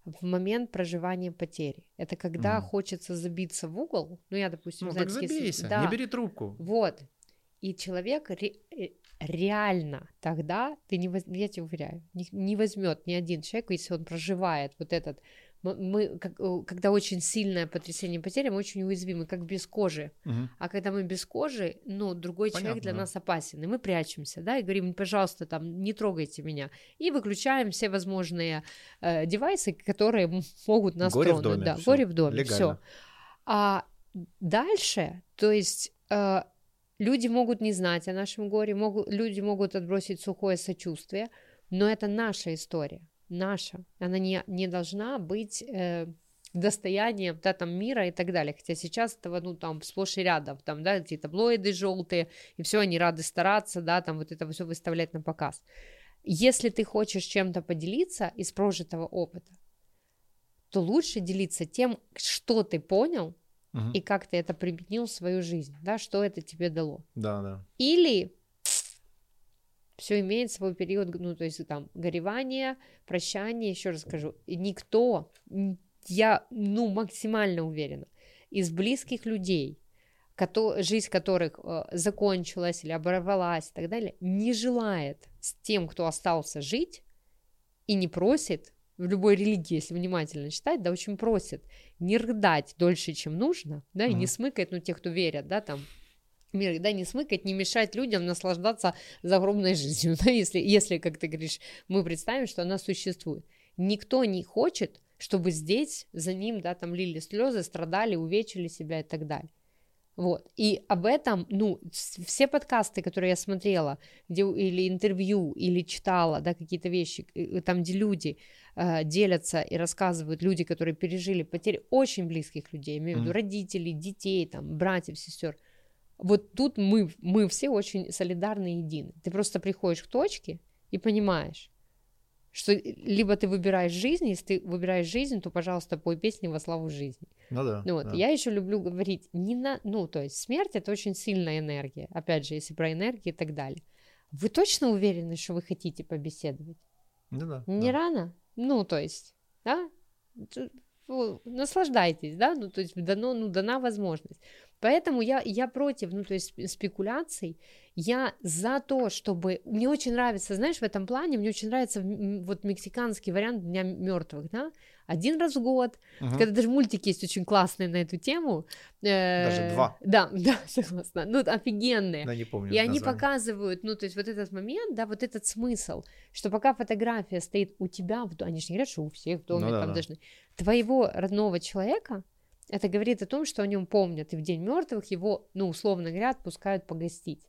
в момент проживания потери. Это когда Мгм. хочется забиться в угол. Ну, я, допустим, Ну, так забейся, Да. не бери трубку. Вот. И человек ре- э, реально тогда, ты не воз- я тебе уверяю, не, не возьмет ни один человек, если он проживает вот этот, мы, как- э, когда очень сильное потрясение потери, мы очень уязвимы, как без кожи. Мгм. А когда мы без кожи, ну, другой человек Понятно, для да. нас опасен, и мы прячемся, да, и говорим, пожалуйста, там, не трогайте меня, и выключаем все возможные э, девайсы, которые могут нас Горе в тронуть, доме, да, всё, горе в доме, все. А дальше, то есть э, люди могут не знать о нашем горе, могут, люди могут отбросить сухое сочувствие, но это наша история, наша. Она не, не должна быть э, достоянием да, там, мира и так далее. Хотя сейчас этого, ну, там, сплошь и рядом, там, да, эти таблоиды желтые, и все, они рады стараться, да, там, вот это все выставлять на показ. Если ты хочешь чем-то поделиться из прожитого опыта, то лучше делиться тем, что ты понял, Мгм. и как ты это применил в свою жизнь, да, что это тебе дало. Да, да. Или все имеет свой период, ну, то есть там горевание, прощание, еще раз скажу, никто, я, ну, максимально уверена, из близких людей, кото- жизнь которых э, закончилась или оборвалась и так далее, не желает с тем, кто остался жить, и не просит, в любой религии, если внимательно читать, да, очень просит не рыдать дольше, чем нужно, да, и не Мгм. смыкать, ну, те, кто верят, да, там, мир, да, не смыкать, не мешать людям наслаждаться загробной жизнью, [laughs] да, если, если, как ты говоришь, мы представим, что она существует. Никто не хочет, чтобы здесь за ним, да, там лили слезы, страдали, увечили себя и так далее. Вот. И об этом, ну, все подкасты, которые я смотрела, где, или интервью, или читала, да, какие-то вещи, э, там, где люди э, делятся и рассказывают, люди, которые пережили потери очень близких людей, имею в виду Мгм. родителей, детей, там, братьев, сестер. Вот тут мы, мы все очень солидарны и едины. Ты просто приходишь к точке и понимаешь, что либо ты выбираешь жизнь, если ты выбираешь жизнь, то, пожалуйста, пой песни во славу жизни. Ну да. Ну вот, да. я еще люблю говорить, не на, ну, то есть смерть это очень сильная энергия, опять же, если про энергию и так далее. Вы точно уверены, что вы хотите побеседовать? Ну да, Не да. рано? Ну, то есть, да? Наслаждайтесь, да, ну, то есть дано, ну, дана возможность. Поэтому я, я против, ну, то есть спекуляций, я за то, чтобы... Мне очень нравится, знаешь, в этом плане, мне очень нравится вот мексиканский вариант Дня мертвых, да, один раз в год, угу. когда даже мультики есть очень классные на эту тему. Даже два. Да, [laughs] да, согласна. Ну, офигенные. Да, не помню. И они показывают, ну, то есть вот этот момент, да, вот этот смысл, что пока фотография стоит у тебя, в они же не говорят, что у всех в доме ну, да, там да. должны... Твоего родного человека, это говорит о том, что о нем помнят, и в День мертвых его, ну, условно говоря, отпускают погостить.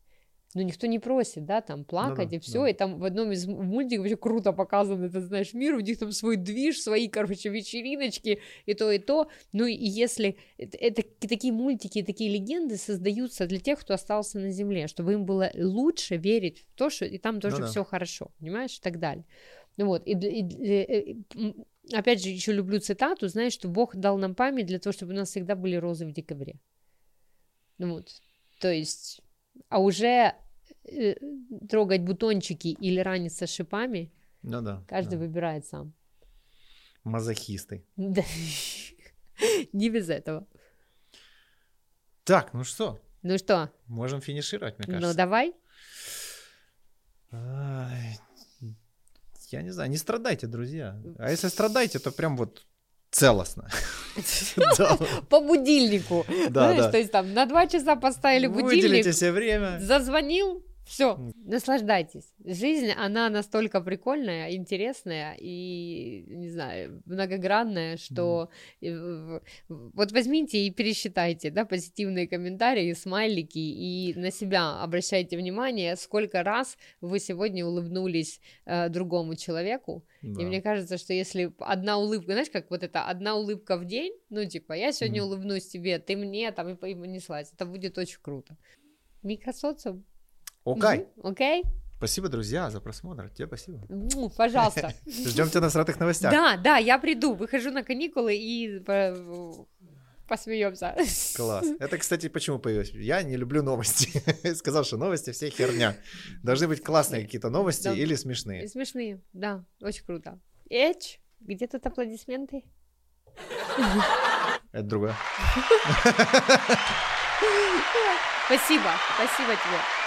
Но никто не просит, да, там плакать ну, и все. Да. И там в одном из мультиков вообще круто показан этот, знаешь, мир, у них там свой движ, свои, короче, вечериночки и то, и то. Ну и если это, это такие мультики, такие легенды создаются для тех, кто остался на земле, чтобы им было лучше верить в то, что и там тоже ну, да. все хорошо, понимаешь, и так далее. Ну вот, и, и, и, опять же, еще люблю цитату, знаешь, что Бог дал нам память для того, чтобы у нас всегда были розы в декабре. Ну вот, то есть, а уже э, трогать бутончики или раниться шипами, ну да, каждый да. выбирает сам. Мазохисты. Да. [laughs] Не без этого. Так, ну что? Ну что? Можем финишировать, мне ну, кажется. Ну давай. Ай, я не знаю, не страдайте, друзья. А если страдаете, то прям вот целостно. [laughs] По будильнику. Да. То есть там на два часа поставили будильник. Выделите себе время. Зазвонил, все, наслаждайтесь. Жизнь, она настолько прикольная, интересная и, не знаю, многогранная, что mm. вот возьмите и пересчитайте, да, позитивные комментарии, смайлики и на себя обращайте внимание, сколько раз вы сегодня улыбнулись э, другому человеку. Да. И мне кажется, что если одна улыбка, знаешь, как вот это одна улыбка в день, ну, типа, я сегодня mm. улыбнусь тебе, ты мне, там, и понеслась, это будет очень круто. Микросоциум Окей. Окей. Спасибо, друзья, за просмотр. Тебе спасибо. Ну, пожалуйста. [laughs] Ждем тебя на сратых новостях. Да, да, я приду, выхожу на каникулы и посмеемся. [laughs] Класс. Это, кстати, почему появилось? Я не люблю новости. [laughs] Сказал, что новости все херня. Должны быть классные какие-то новости да. или смешные. Смешные, да, очень круто. Эч, где тут аплодисменты? Это другое. Спасибо, спасибо тебе.